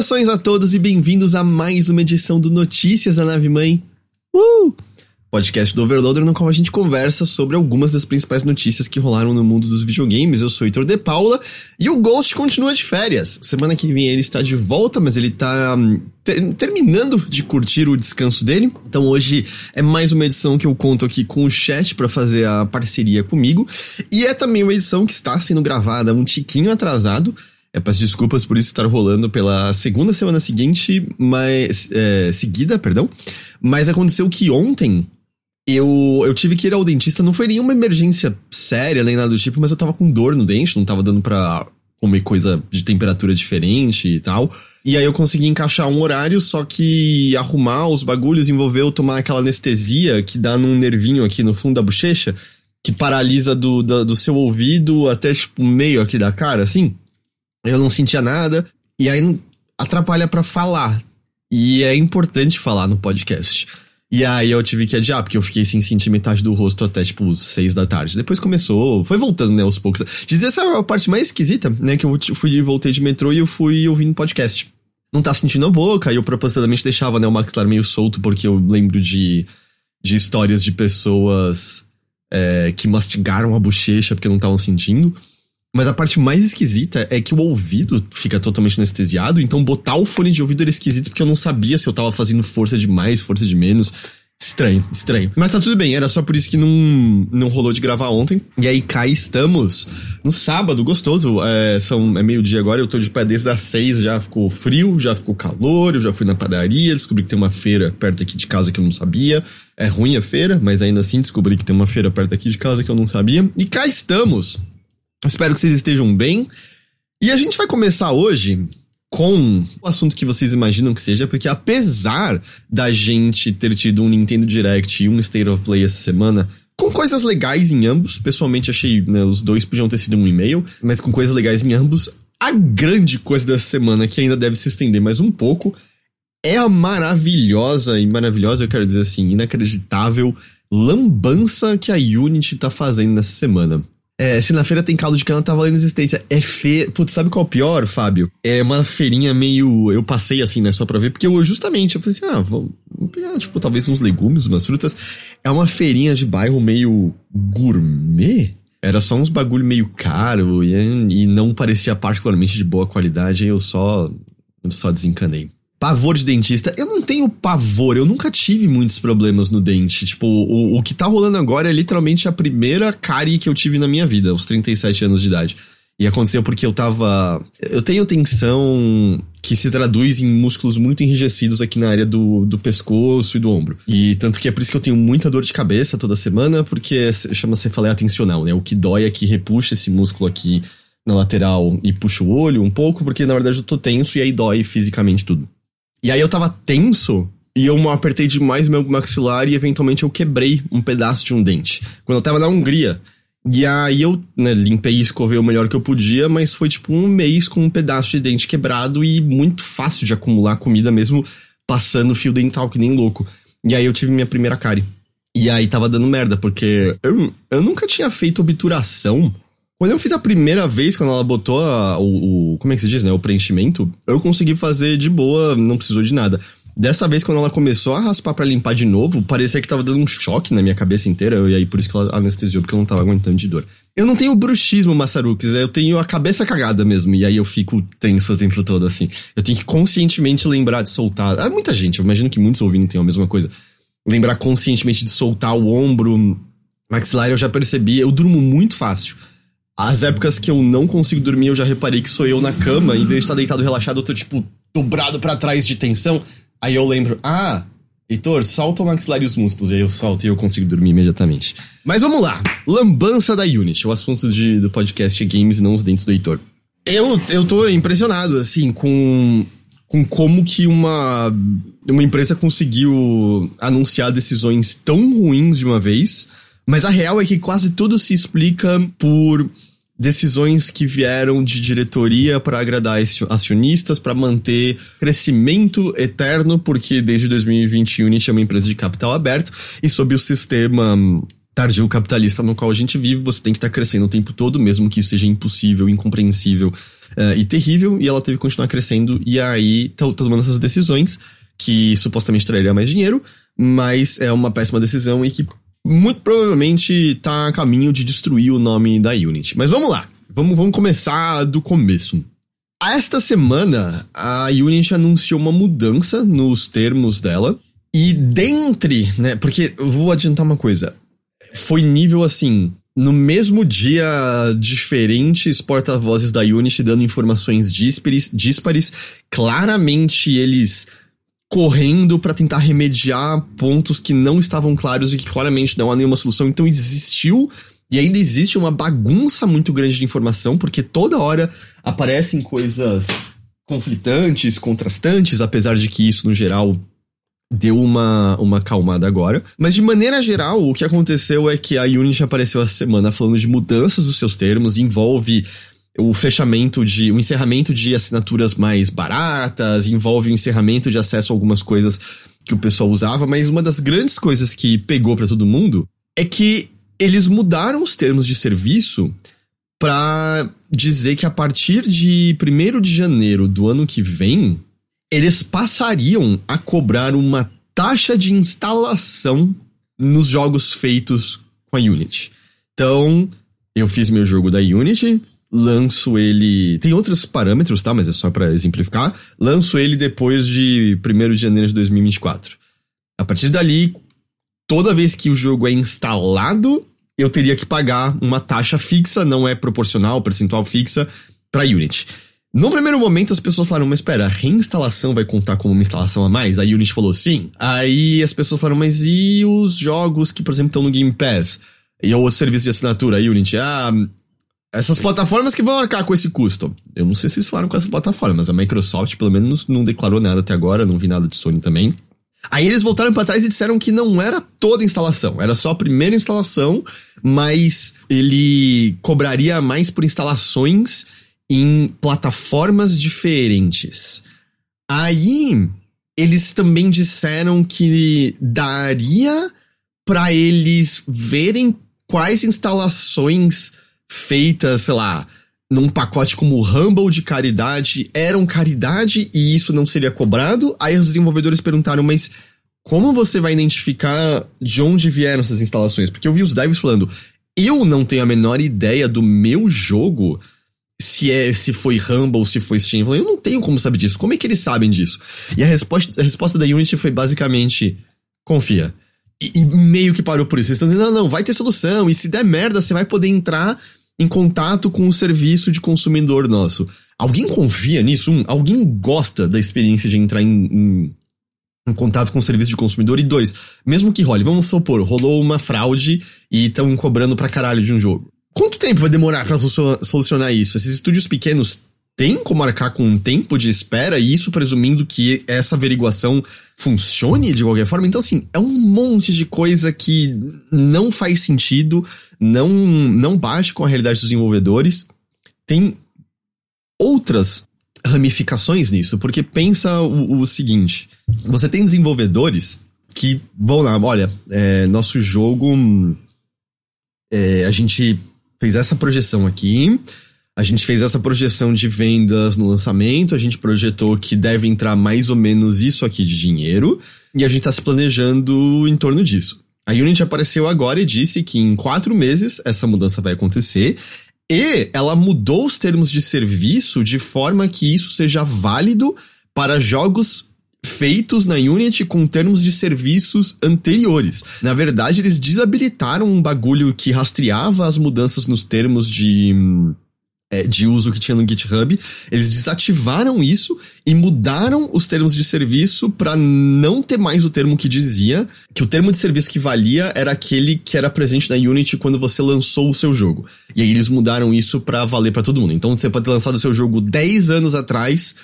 Saudações a todos e bem-vindos a mais uma edição do Notícias da Nave Mãe. Uh! Podcast do Overloader, no qual a gente conversa sobre algumas das principais notícias que rolaram no mundo dos videogames. Eu sou Heitor De Paula e o Ghost continua de férias. Semana que vem ele está de volta, mas ele está hum, ter terminando de curtir o descanso dele. Então hoje é mais uma edição que eu conto aqui com o chat para fazer a parceria comigo. E é também uma edição que está sendo gravada um tiquinho atrasado. É, peço desculpas por isso estar rolando pela segunda semana seguinte, mas. É, seguida, perdão. Mas aconteceu que ontem eu, eu tive que ir ao dentista. Não foi nenhuma emergência séria nem nada do tipo, mas eu tava com dor no dente, não tava dando pra comer coisa de temperatura diferente e tal. E aí eu consegui encaixar um horário, só que arrumar os bagulhos envolveu tomar aquela anestesia que dá num nervinho aqui no fundo da bochecha, que paralisa do, do, do seu ouvido até tipo meio aqui da cara, assim. Eu não sentia nada. E aí atrapalha para falar. E é importante falar no podcast. E aí eu tive que adiar, porque eu fiquei sem sentir metade do rosto até, tipo, seis da tarde. Depois começou, foi voltando, né, aos poucos. Dizer essa é a parte mais esquisita, né, que eu fui e voltei de metrô e eu fui ouvindo podcast. Não tá sentindo a boca, e eu propositadamente deixava, né, o maxilar meio solto, porque eu lembro de, de histórias de pessoas é, que mastigaram a bochecha porque não estavam sentindo. Mas a parte mais esquisita é que o ouvido fica totalmente anestesiado, então botar o fone de ouvido era esquisito porque eu não sabia se eu tava fazendo força de mais, força de menos. Estranho, estranho. Mas tá tudo bem, era só por isso que não, não rolou de gravar ontem. E aí cá estamos no sábado, gostoso. É, são, é meio-dia agora, eu tô de pé desde as seis, já ficou frio, já ficou calor, eu já fui na padaria, descobri que tem uma feira perto aqui de casa que eu não sabia. É ruim a feira, mas ainda assim descobri que tem uma feira perto aqui de casa que eu não sabia. E cá estamos Espero que vocês estejam bem. E a gente vai começar hoje com o assunto que vocês imaginam que seja, porque apesar da gente ter tido um Nintendo Direct e um State of Play essa semana, com coisas legais em ambos, pessoalmente achei, né, os dois podiam ter sido um e-mail, mas com coisas legais em ambos, a grande coisa dessa semana, que ainda deve se estender mais um pouco, é a maravilhosa, e maravilhosa eu quero dizer assim, inacreditável lambança que a Unity tá fazendo nessa semana. É, se na feira tem caldo de cana, tá valendo existência. É feira. Putz, sabe qual é o pior, Fábio? É uma feirinha meio. Eu passei assim, né? Só pra ver, porque eu justamente eu falei assim: ah, vamos pegar, tipo, talvez uns legumes, umas frutas. É uma feirinha de bairro meio gourmet. Era só uns bagulho meio caro e, e não parecia particularmente de boa qualidade. eu só. Eu só desencanei. Pavor de dentista. Eu não tenho pavor, eu nunca tive muitos problemas no dente. Tipo, o, o que tá rolando agora é literalmente a primeira cárie que eu tive na minha vida, aos 37 anos de idade. E aconteceu porque eu tava. Eu tenho tensão que se traduz em músculos muito enrijecidos aqui na área do, do pescoço e do ombro. E tanto que é por isso que eu tenho muita dor de cabeça toda semana, porque chama cefaleia tensional, né? O que dói é que repuxa esse músculo aqui na lateral e puxa o olho um pouco, porque na verdade eu tô tenso e aí dói fisicamente tudo. E aí eu tava tenso e eu apertei demais meu maxilar e eventualmente eu quebrei um pedaço de um dente. Quando eu tava na Hungria. E aí eu né, limpei e escovei o melhor que eu podia, mas foi tipo um mês com um pedaço de dente quebrado e muito fácil de acumular comida mesmo passando fio dental que nem louco. E aí eu tive minha primeira cárie. E aí tava dando merda, porque eu, eu nunca tinha feito obturação quando eu fiz a primeira vez, quando ela botou a, o, o, Como é que se diz, né? O preenchimento, eu consegui fazer de boa, não precisou de nada. Dessa vez, quando ela começou a raspar para limpar de novo, parecia que tava dando um choque na minha cabeça inteira, e aí por isso que ela anestesiou, porque eu não tava aguentando de dor. Eu não tenho bruxismo, Massarukes, eu tenho a cabeça cagada mesmo, e aí eu fico tenso o tempo todo, assim. Eu tenho que conscientemente lembrar de soltar. Há muita gente, eu imagino que muitos ouvindo tenham a mesma coisa. Lembrar conscientemente de soltar o ombro maxilar, eu já percebi, eu durmo muito fácil. As épocas que eu não consigo dormir, eu já reparei que sou eu na cama, em vez de estar deitado relaxado, eu tô, tipo, dobrado para trás de tensão. Aí eu lembro, ah, Heitor, solta o maxilar e os músculos. E aí eu solto e eu consigo dormir imediatamente. Mas vamos lá. Lambança da Unity. O assunto de, do podcast é games e não os dentes do Heitor. Eu, eu tô impressionado, assim, com, com como que uma, uma empresa conseguiu anunciar decisões tão ruins de uma vez. Mas a real é que quase tudo se explica por decisões que vieram de diretoria para agradar acionistas, para manter crescimento eterno, porque desde 2020 Unity é uma empresa de capital aberto e sob o sistema tardio capitalista no qual a gente vive, você tem que estar tá crescendo o tempo todo, mesmo que isso seja impossível, incompreensível uh, e terrível, e ela teve que continuar crescendo, e aí tá, tá tomando essas decisões que supostamente traria mais dinheiro, mas é uma péssima decisão e que muito provavelmente tá a caminho de destruir o nome da Unity. Mas vamos lá, vamos, vamos começar do começo. Esta semana, a Unity anunciou uma mudança nos termos dela. E dentre, né? Porque vou adiantar uma coisa. Foi nível assim. No mesmo dia, diferentes porta-vozes da Unity dando informações díspares, díspares claramente eles correndo para tentar remediar pontos que não estavam claros e que claramente não há nenhuma solução. Então existiu e ainda existe uma bagunça muito grande de informação, porque toda hora aparecem coisas conflitantes, contrastantes, apesar de que isso, no geral, deu uma, uma calmada agora. Mas de maneira geral, o que aconteceu é que a Unity apareceu essa semana falando de mudanças dos seus termos, envolve o fechamento de. o encerramento de assinaturas mais baratas, envolve o encerramento de acesso a algumas coisas que o pessoal usava, mas uma das grandes coisas que pegou para todo mundo é que eles mudaram os termos de serviço para dizer que a partir de 1 de janeiro do ano que vem, eles passariam a cobrar uma taxa de instalação nos jogos feitos com a Unity. Então, eu fiz meu jogo da Unity, lanço ele. Tem outros parâmetros, tá? Mas é só para exemplificar. Lanço ele depois de 1 de janeiro de 2024. A partir dali, toda vez que o jogo é instalado, eu teria que pagar uma taxa fixa, não é proporcional, percentual fixa, para Unity. No primeiro momento, as pessoas falaram, mas espera, a reinstalação vai contar como uma instalação a mais? A Unity falou sim. Aí as pessoas falaram, mas e os jogos que, por exemplo, estão no Game Pass? E o serviço de assinatura, a Unity? Ah, essas plataformas que vão arcar com esse custo. Eu não sei se eles falaram com essas plataformas. A Microsoft, pelo menos, não declarou nada até agora, não vi nada de Sony também. Aí eles voltaram para trás e disseram que não era toda a instalação, era só a primeira instalação, mas ele cobraria mais por instalações em plataformas diferentes. Aí eles também disseram que daria para eles verem quais instalações feitas, sei lá, num pacote como o Humble de caridade eram caridade e isso não seria cobrado. Aí os desenvolvedores perguntaram, mas como você vai identificar de onde vieram essas instalações? Porque eu vi os devs falando, eu não tenho a menor ideia do meu jogo se é se foi Humble, se foi Steam. Eu, eu não tenho como saber disso. Como é que eles sabem disso? E a resposta, a resposta da Unity foi basicamente: confia. E, e meio que parou por isso. Eles estão dizendo: não, não, vai ter solução. E se der merda, você vai poder entrar em contato com o serviço de consumidor nosso. Alguém confia nisso? Um, alguém gosta da experiência de entrar em, em, em, contato com o serviço de consumidor? E dois, mesmo que role, vamos supor, rolou uma fraude e estão cobrando pra caralho de um jogo. Quanto tempo vai demorar para solucionar isso? Esses estúdios pequenos têm como marcar com um tempo de espera e isso presumindo que essa averiguação funcione de qualquer forma. Então, assim, é um monte de coisa que não faz sentido, não, não bate com a realidade dos desenvolvedores. Tem outras ramificações nisso, porque pensa o, o seguinte: você tem desenvolvedores que vão lá, olha, é, nosso jogo. É, a gente fez essa projeção aqui. A gente fez essa projeção de vendas no lançamento, a gente projetou que deve entrar mais ou menos isso aqui de dinheiro, e a gente está se planejando em torno disso. A Unity apareceu agora e disse que em quatro meses essa mudança vai acontecer, e ela mudou os termos de serviço de forma que isso seja válido para jogos feitos na Unity com termos de serviços anteriores. Na verdade, eles desabilitaram um bagulho que rastreava as mudanças nos termos de é, de uso que tinha no GitHub, eles desativaram isso e mudaram os termos de serviço para não ter mais o termo que dizia que o termo de serviço que valia era aquele que era presente na Unity quando você lançou o seu jogo. E aí eles mudaram isso para valer para todo mundo. Então você pode ter lançado o seu jogo 10 anos atrás,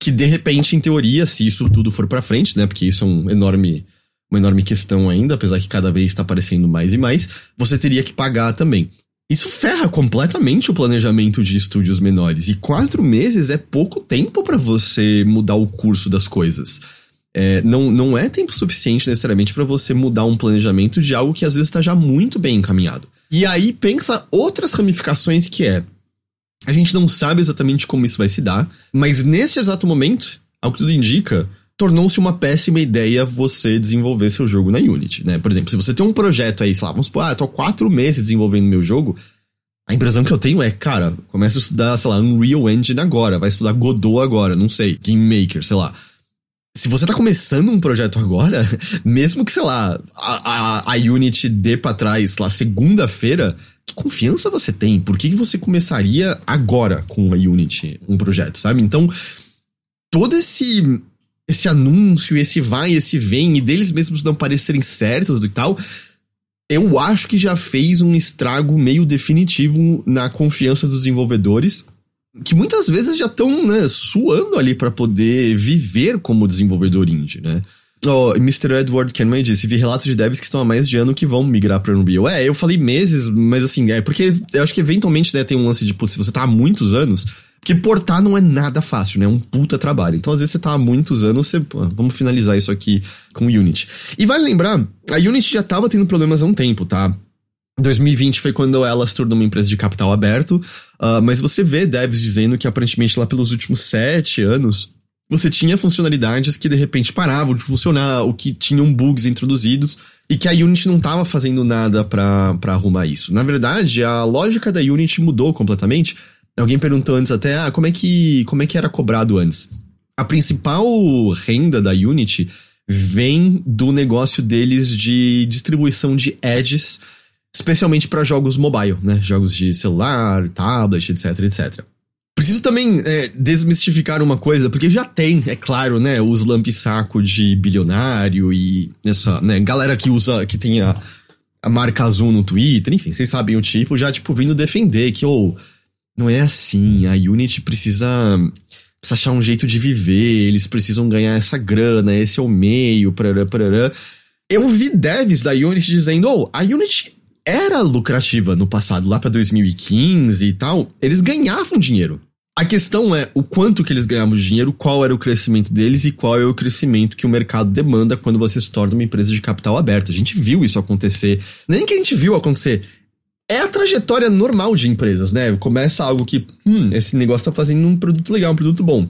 que de repente, em teoria, se isso tudo for para frente, né, porque isso é um enorme uma enorme questão ainda, apesar que cada vez está aparecendo mais e mais, você teria que pagar também. Isso ferra completamente o planejamento de estúdios menores. E quatro meses é pouco tempo para você mudar o curso das coisas. É, não, não é tempo suficiente necessariamente para você mudar um planejamento de algo que às vezes está já muito bem encaminhado. E aí pensa outras ramificações que é. A gente não sabe exatamente como isso vai se dar, mas nesse exato momento, ao que tudo indica, tornou-se uma péssima ideia você desenvolver seu jogo na Unity, né? Por exemplo, se você tem um projeto aí, sei lá, vamos supor, ah, eu tô há quatro meses desenvolvendo meu jogo, a impressão que eu tenho é, cara, começa a estudar, sei lá, Unreal Engine agora, vai estudar Godot agora, não sei, Game Maker, sei lá. Se você tá começando um projeto agora, mesmo que, sei lá, a, a, a Unity dê pra trás, sei lá, segunda-feira, que confiança você tem? Por que, que você começaria agora com a Unity um projeto, sabe? Então, todo esse esse anúncio, esse vai, esse vem, e deles mesmos não parecerem certos e tal, eu acho que já fez um estrago meio definitivo na confiança dos desenvolvedores, que muitas vezes já estão né, suando ali para poder viver como desenvolvedor indie, né? Oh, Mr. Edward Kenman disse: vi relatos de devs que estão há mais de ano que vão migrar para Unreal. É, eu falei meses, mas assim, é porque eu acho que eventualmente né, tem um lance de, putz, se você tá há muitos anos, porque portar não é nada fácil, né? É um puta trabalho. Então, às vezes, você tá há muitos anos, você. Pô, vamos finalizar isso aqui com o Unity. E vale lembrar, a Unity já tava tendo problemas há um tempo, tá? 2020 foi quando ela se tornou uma empresa de capital aberto, uh, mas você vê devs dizendo que aparentemente lá pelos últimos sete anos você tinha funcionalidades que de repente paravam de funcionar, ou que tinham bugs introduzidos, e que a Unity não estava fazendo nada para arrumar isso. Na verdade, a lógica da Unity mudou completamente Alguém perguntou antes até, ah, como é que, como é que era cobrado antes? A principal renda da Unity vem do negócio deles de distribuição de edges, especialmente para jogos mobile, né? Jogos de celular, tablet, etc, etc. Preciso também é, desmistificar uma coisa, porque já tem, é claro, né, os lampi-saco de bilionário e essa, né, galera que usa, que tem a, a marca azul no Twitter, enfim, vocês sabem o tipo, já, tipo, vindo defender que, ou... Oh, não é assim. A Unity precisa, precisa achar um jeito de viver, eles precisam ganhar essa grana, esse é o meio, parará, parará. Eu vi devs da Unity dizendo, oh, a Unity era lucrativa no passado, lá para 2015 e tal, eles ganhavam dinheiro. A questão é o quanto que eles ganhavam de dinheiro, qual era o crescimento deles e qual é o crescimento que o mercado demanda quando você se torna uma empresa de capital aberto. A gente viu isso acontecer. Nem que a gente viu acontecer é a trajetória normal de empresas, né? Começa algo que, hum, esse negócio tá fazendo um produto legal, um produto bom.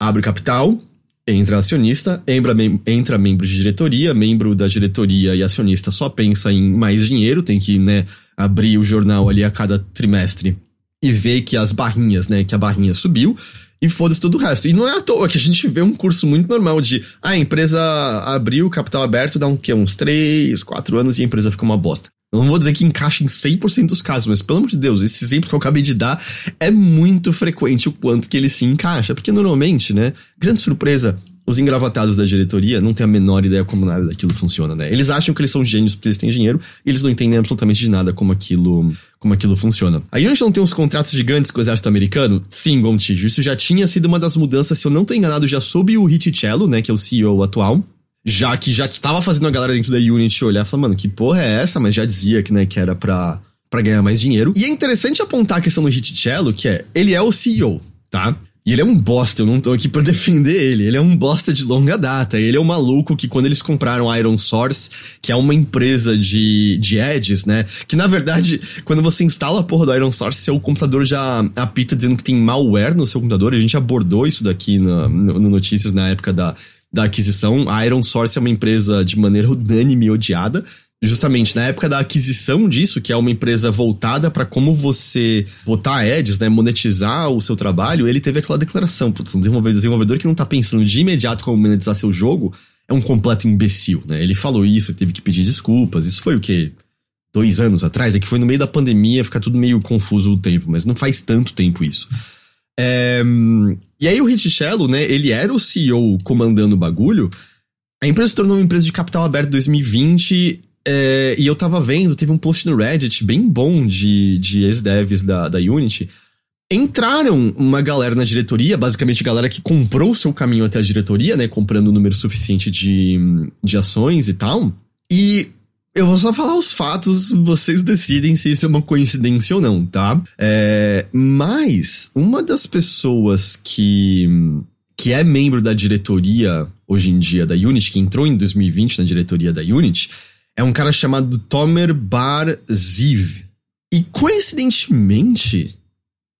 Abre capital, entra acionista, entra, mem entra membro de diretoria, membro da diretoria e acionista só pensa em mais dinheiro, tem que, né, abrir o jornal ali a cada trimestre e ver que as barrinhas, né, que a barrinha subiu e foda-se todo o resto. E não é à toa que a gente vê um curso muito normal de ah, a empresa abriu capital aberto, dá um quê? Uns 3, 4 anos e a empresa fica uma bosta. Eu não vou dizer que encaixa em 100% dos casos, mas pelo amor de Deus, esse exemplo que eu acabei de dar é muito frequente o quanto que ele se encaixa. Porque normalmente, né, grande surpresa, os engravatados da diretoria não têm a menor ideia como nada daquilo funciona, né? Eles acham que eles são gênios porque eles têm dinheiro e eles não entendem absolutamente de nada como aquilo, como aquilo funciona. A Unity não tem uns contratos gigantes com o exército americano? Sim, Gontijo, isso já tinha sido uma das mudanças, se eu não tô enganado, já soube o Richichello, né, que é o CEO atual já que já tava fazendo a galera dentro da Unity olhar e falar, mano, que porra é essa? Mas já dizia que, né, que era pra, pra ganhar mais dinheiro. E é interessante apontar a questão do Hitchello, que é, ele é o CEO, tá? E ele é um bosta, eu não tô aqui pra defender ele. Ele é um bosta de longa data. Ele é um maluco que quando eles compraram a Iron Source, que é uma empresa de, de edges, né? Que na verdade, quando você instala a porra do Iron Source, seu computador já apita dizendo que tem malware no seu computador. A gente abordou isso daqui no, no, no Notícias na época da, da aquisição. A Iron Source é uma empresa de maneira unânime odiada. Justamente na época da aquisição disso, que é uma empresa voltada para como você botar ads, né, monetizar o seu trabalho, ele teve aquela declaração: putz, um desenvolvedor que não tá pensando de imediato como monetizar seu jogo é um completo imbecil, né? Ele falou isso, ele teve que pedir desculpas. Isso foi o quê? Dois anos atrás? É que foi no meio da pandemia, fica tudo meio confuso o tempo, mas não faz tanto tempo isso. É, e aí o Richello, né, ele era o CEO comandando o bagulho. A empresa se tornou uma empresa de capital aberto em 2020. É, e eu tava vendo, teve um post no Reddit bem bom de, de ex-devs da, da Unity. Entraram uma galera na diretoria, basicamente galera que comprou seu caminho até a diretoria, né? Comprando um número suficiente de, de ações e tal. E eu vou só falar os fatos, vocês decidem se isso é uma coincidência ou não, tá? É, mas uma das pessoas que que é membro da diretoria hoje em dia da Unity, que entrou em 2020 na diretoria da Unity, é um cara chamado Tomer Bar Ziv. E coincidentemente,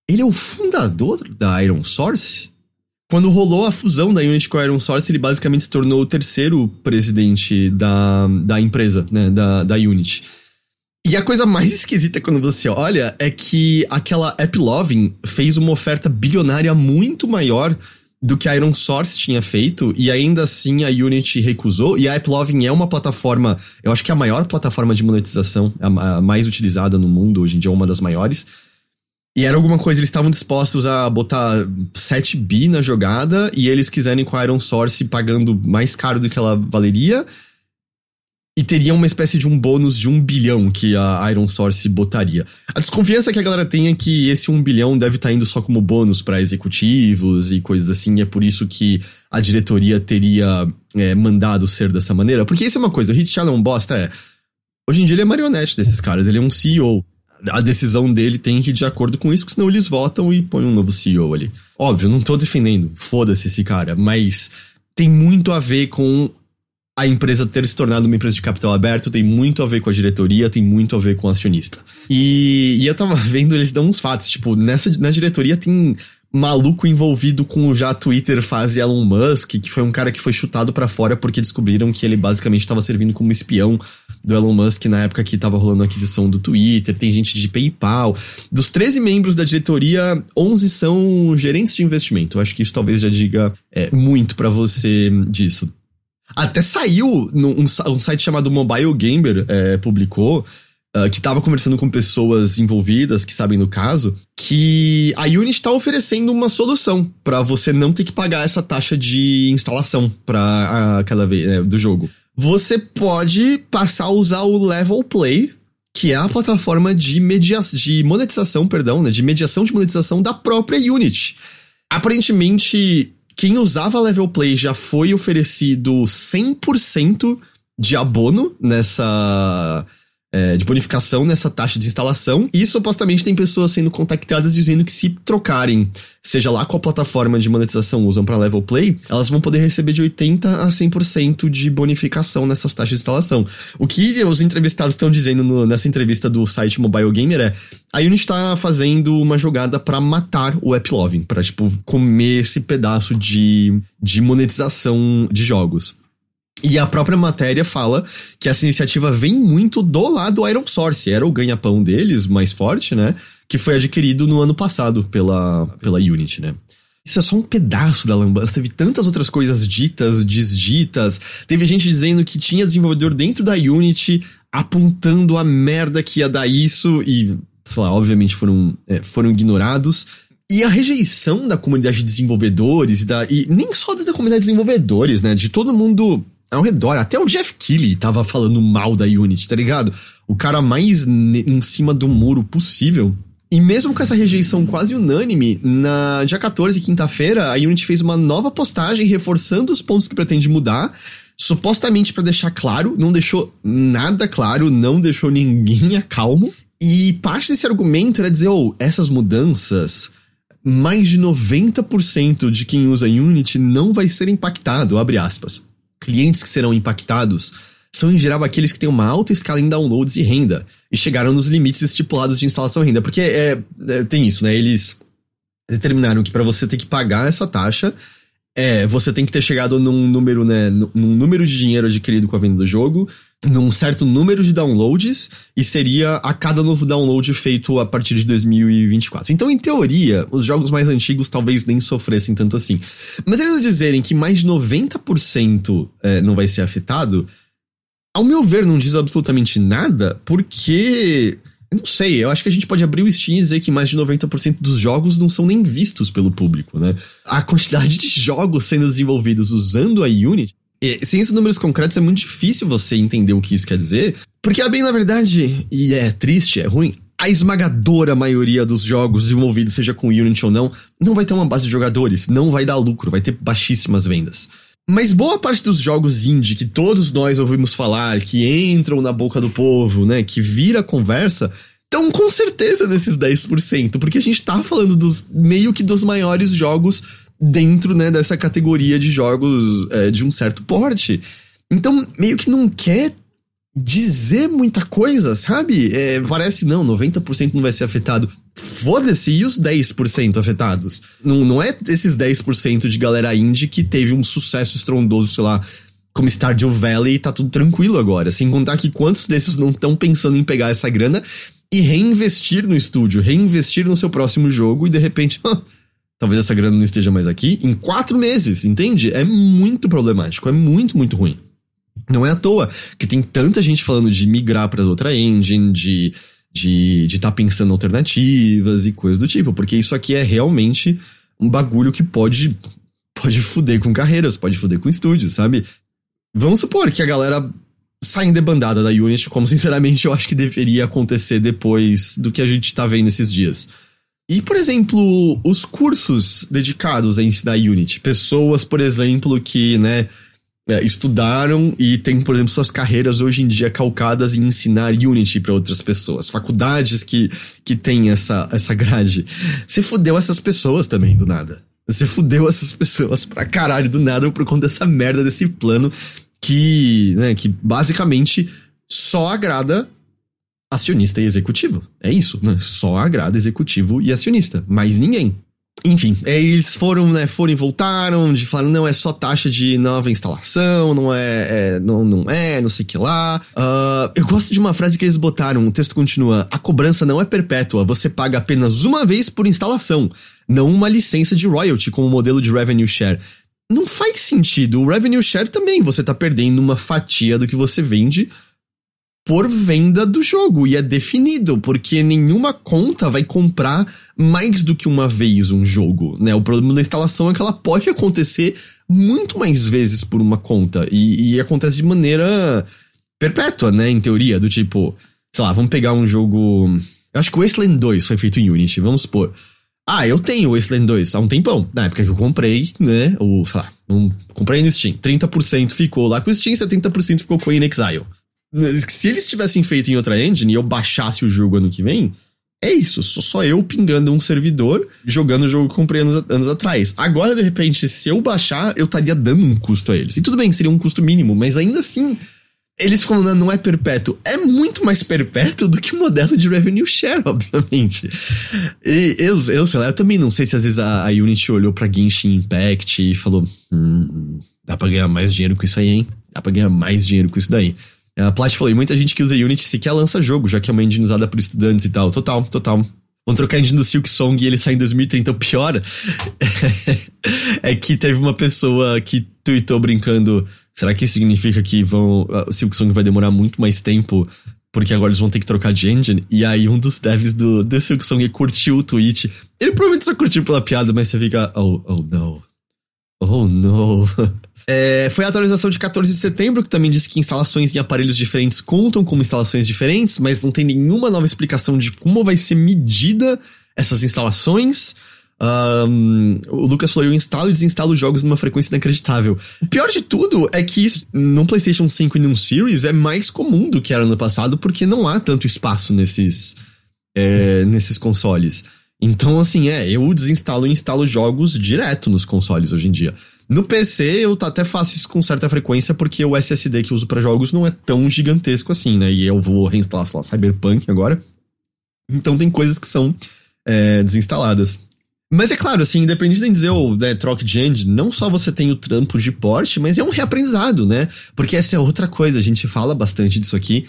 ele é o fundador da Iron Source. Quando rolou a fusão da Unity com a Iron Source, ele basicamente se tornou o terceiro presidente da, da empresa, né, da, da Unity. E a coisa mais esquisita quando você olha é que aquela AppLovin fez uma oferta bilionária muito maior do que a Iron Source tinha feito, e ainda assim a Unity recusou, e a AppLovin é uma plataforma, eu acho que é a maior plataforma de monetização, a, mais utilizada no mundo, hoje em dia é uma das maiores. E era alguma coisa, eles estavam dispostos a botar 7 bi na jogada, e eles quiserem com a Iron Source pagando mais caro do que ela valeria, e teria uma espécie de um bônus de um bilhão que a Iron Source botaria. A desconfiança que a galera tem é que esse um bilhão deve estar tá indo só como bônus para executivos e coisas assim, e é por isso que a diretoria teria é, mandado ser dessa maneira. Porque isso é uma coisa, o Hit é um bosta, é. Hoje em dia ele é marionete desses caras, ele é um CEO. A decisão dele tem que ir de acordo com isso, senão eles votam e põem um novo CEO ali. Óbvio, não tô defendendo, foda-se esse cara, mas tem muito a ver com a empresa ter se tornado uma empresa de capital aberto tem muito a ver com a diretoria, tem muito a ver com o acionista. E, e eu tava vendo, eles dão uns fatos, tipo, nessa na diretoria tem maluco envolvido com o já Twitter fase Elon Musk, que foi um cara que foi chutado para fora porque descobriram que ele basicamente estava servindo como espião do Elon Musk na época que tava rolando a aquisição do Twitter, tem gente de PayPal. Dos 13 membros da diretoria, 11 são gerentes de investimento. Eu acho que isso talvez já diga é, muito para você disso. Até saiu num um, site chamado Mobile Gamer, é, publicou, uh, que tava conversando com pessoas envolvidas, que sabem do caso, que a Unity tá oferecendo uma solução para você não ter que pagar essa taxa de instalação para aquela vez né, do jogo. Você pode passar a usar o Level Play, que é a plataforma de, media de monetização, perdão, né, de mediação de monetização da própria Unity. Aparentemente, quem usava Level Play já foi oferecido 100% de abono nessa é, de bonificação nessa taxa de instalação. E supostamente tem pessoas sendo contactadas dizendo que se trocarem, seja lá qual plataforma de monetização usam para Level Play, elas vão poder receber de 80 a 100% de bonificação nessas taxas de instalação. O que os entrevistados estão dizendo no, nessa entrevista do site Mobile Gamer é: a Unity está fazendo uma jogada para matar o App Loving, para tipo comer esse pedaço de, de monetização de jogos. E a própria matéria fala que essa iniciativa vem muito do lado Iron Source, era o ganha-pão deles mais forte, né? Que foi adquirido no ano passado pela, pela Unity, né? Isso é só um pedaço da lambança. Teve tantas outras coisas ditas, desditas. Teve gente dizendo que tinha desenvolvedor dentro da Unity apontando a merda que ia dar isso e, sei lá, obviamente foram, é, foram ignorados. E a rejeição da comunidade de desenvolvedores e, da, e nem só da comunidade de desenvolvedores, né? De todo mundo ao redor. Até o Jeff Keighley tava falando mal da Unity, tá ligado? O cara mais em cima do muro possível. E mesmo com essa rejeição quase unânime, na dia 14, quinta-feira, a Unity fez uma nova postagem reforçando os pontos que pretende mudar, supostamente para deixar claro, não deixou nada claro, não deixou ninguém acalmo. E parte desse argumento era dizer, oh, essas mudanças, mais de 90% de quem usa Unity não vai ser impactado, abre aspas clientes que serão impactados são em geral aqueles que têm uma alta escala em downloads e renda e chegaram nos limites estipulados de instalação e renda. Porque é, é tem isso, né? Eles determinaram que para você ter que pagar essa taxa, é, você tem que ter chegado num número, né, num número de dinheiro adquirido com a venda do jogo, num certo número de downloads, e seria a cada novo download feito a partir de 2024. Então, em teoria, os jogos mais antigos talvez nem sofressem tanto assim. Mas eles dizerem que mais de 90% é, não vai ser afetado, ao meu ver, não diz absolutamente nada, porque. Eu não sei, eu acho que a gente pode abrir o Steam e dizer que mais de 90% dos jogos não são nem vistos pelo público, né? A quantidade de jogos sendo desenvolvidos usando a Unity e, sem esses números concretos é muito difícil você entender o que isso quer dizer, porque é bem na verdade, e é triste, é ruim, a esmagadora maioria dos jogos desenvolvidos, seja com Unity ou não, não vai ter uma base de jogadores, não vai dar lucro, vai ter baixíssimas vendas. Mas boa parte dos jogos indie que todos nós ouvimos falar, que entram na boca do povo, né, que vira conversa, estão com certeza nesses 10%, porque a gente tá falando dos meio que dos maiores jogos dentro né, dessa categoria de jogos é, de um certo porte. Então, meio que não quer dizer muita coisa, sabe? É, parece, não, 90% não vai ser afetado. Foda-se, e os 10% afetados? Não, não é esses 10% de galera indie que teve um sucesso estrondoso, sei lá, como Stardew Valley e tá tudo tranquilo agora. Sem contar que quantos desses não estão pensando em pegar essa grana e reinvestir no estúdio, reinvestir no seu próximo jogo e de repente, talvez essa grana não esteja mais aqui em quatro meses, entende? É muito problemático, é muito, muito ruim. Não é à toa que tem tanta gente falando de migrar para outra engine, de de estar tá pensando alternativas e coisas do tipo, porque isso aqui é realmente um bagulho que pode pode fuder com carreiras, pode fuder com estúdios, sabe? Vamos supor que a galera saia em debandada da Unity, como sinceramente eu acho que deveria acontecer depois do que a gente tá vendo esses dias. E, por exemplo, os cursos dedicados a ensinar Unity. Pessoas, por exemplo, que, né, é, estudaram e têm, por exemplo, suas carreiras hoje em dia calcadas em ensinar Unity para outras pessoas. Faculdades que, que têm essa, essa grade. Você fudeu essas pessoas também, do nada. Você fudeu essas pessoas pra caralho do nada por conta dessa merda desse plano que, né, que basicamente só agrada acionista e executivo. É isso, né? Só agrada executivo e acionista, mais ninguém. Enfim, eles foram, né, foram e voltaram, de falar, não, é só taxa de nova instalação, não é, é não, não é, não sei o que lá. Uh, eu gosto de uma frase que eles botaram, o texto continua, a cobrança não é perpétua, você paga apenas uma vez por instalação, não uma licença de royalty como modelo de revenue share. Não faz sentido, o revenue share também, você tá perdendo uma fatia do que você vende por venda do jogo e é definido, porque nenhuma conta vai comprar mais do que uma vez um jogo, né? O problema da instalação é que ela pode acontecer muito mais vezes por uma conta e, e acontece de maneira perpétua, né? Em teoria, do tipo, sei lá, vamos pegar um jogo. Eu acho que o Wasteland 2 foi feito em Unity, vamos supor. Ah, eu tenho o Wasteland 2 há um tempão. Na época que eu comprei, né? O, sei lá, um, comprei no Steam. 30% ficou lá com o Steam, 70% ficou com o In Exile. Se eles tivessem feito em outra engine e eu baixasse o jogo ano que vem, é isso. Sou só eu pingando um servidor, jogando o jogo que comprei anos, anos atrás. Agora, de repente, se eu baixar, eu estaria dando um custo a eles. E tudo bem, seria um custo mínimo, mas ainda assim, eles falando, não é perpétuo. É muito mais perpétuo do que o modelo de revenue share, obviamente. E eu, eu sei lá, eu também não sei se às vezes a, a Unity olhou pra Genshin Impact e falou: hum, dá pra ganhar mais dinheiro com isso aí, hein? Dá pra ganhar mais dinheiro com isso daí. A Plat falou, e muita gente que usa Unity sequer lança jogo, já que é uma engine usada por estudantes e tal. Total, total. Vão trocar a engine do Silk Song e ele sai em 2030. O pior é que teve uma pessoa que tweetou brincando: será que isso significa que vão, o Silk Song vai demorar muito mais tempo? Porque agora eles vão ter que trocar de engine. E aí um dos devs do The Silk Song curtiu o tweet. Ele provavelmente só curtiu pela piada, mas você fica, oh, oh no. Oh no. É, foi a atualização de 14 de setembro, que também diz que instalações em aparelhos diferentes contam como instalações diferentes, mas não tem nenhuma nova explicação de como vai ser medida essas instalações. Um, o Lucas falou: eu instalo e desinstalo jogos numa frequência inacreditável. Pior de tudo é que isso, no PlayStation 5 e no Series é mais comum do que era no passado, porque não há tanto espaço nesses, é, nesses consoles. Então, assim, é, eu desinstalo e instalo jogos direto nos consoles hoje em dia. No PC, eu até faço isso com certa frequência, porque o SSD que eu uso para jogos não é tão gigantesco assim, né? E eu vou reinstalar, sei lá, Cyberpunk agora. Então tem coisas que são é, desinstaladas. Mas é claro, assim, independente de dizer o né, troque de engine, não só você tem o trampo de porte, mas é um reaprendizado, né? Porque essa é outra coisa, a gente fala bastante disso aqui.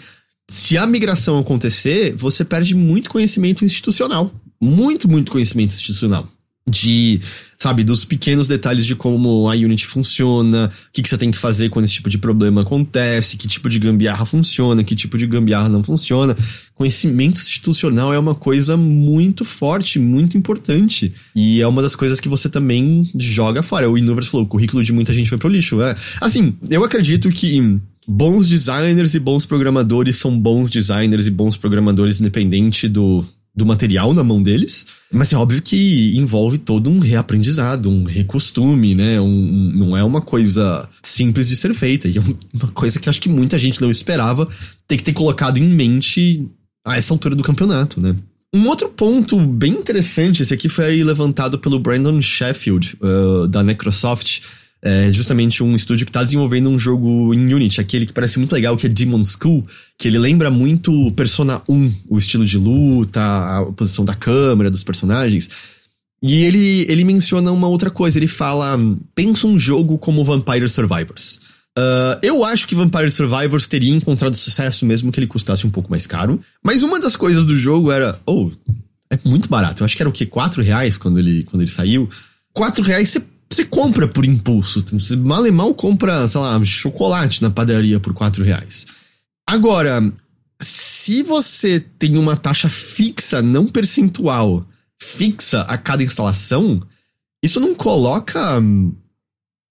Se a migração acontecer, você perde muito conhecimento institucional. Muito, muito conhecimento institucional de, sabe, dos pequenos detalhes de como a Unity funciona, o que, que você tem que fazer quando esse tipo de problema acontece, que tipo de gambiarra funciona, que tipo de gambiarra não funciona. Conhecimento institucional é uma coisa muito forte, muito importante. E é uma das coisas que você também joga fora. O Innovers falou, o currículo de muita gente foi pro lixo. É. Assim, eu acredito que bons designers e bons programadores são bons designers e bons programadores independente do do material na mão deles, mas é óbvio que envolve todo um reaprendizado, um recostume, né? Um, não é uma coisa simples de ser feita, e é uma coisa que acho que muita gente não esperava ter que ter colocado em mente a essa altura do campeonato, né? Um outro ponto bem interessante, esse aqui foi levantado pelo Brandon Sheffield, uh, da Microsoft, é justamente um estúdio que está desenvolvendo um jogo em Unity, aquele que parece muito legal, que é Demon School, que ele lembra muito Persona 1, o estilo de luta, a posição da câmera, dos personagens. E ele, ele menciona uma outra coisa, ele fala, pensa um jogo como Vampire Survivors. Uh, eu acho que Vampire Survivors teria encontrado sucesso mesmo que ele custasse um pouco mais caro. Mas uma das coisas do jogo era, oh, é muito barato. Eu acho que era o quê? 4 reais quando ele, quando ele saiu. 4 reais você você compra por impulso. Você mal mal compra, sei lá, chocolate na padaria por 4 reais. Agora, se você tem uma taxa fixa, não percentual, fixa a cada instalação, isso não coloca hum,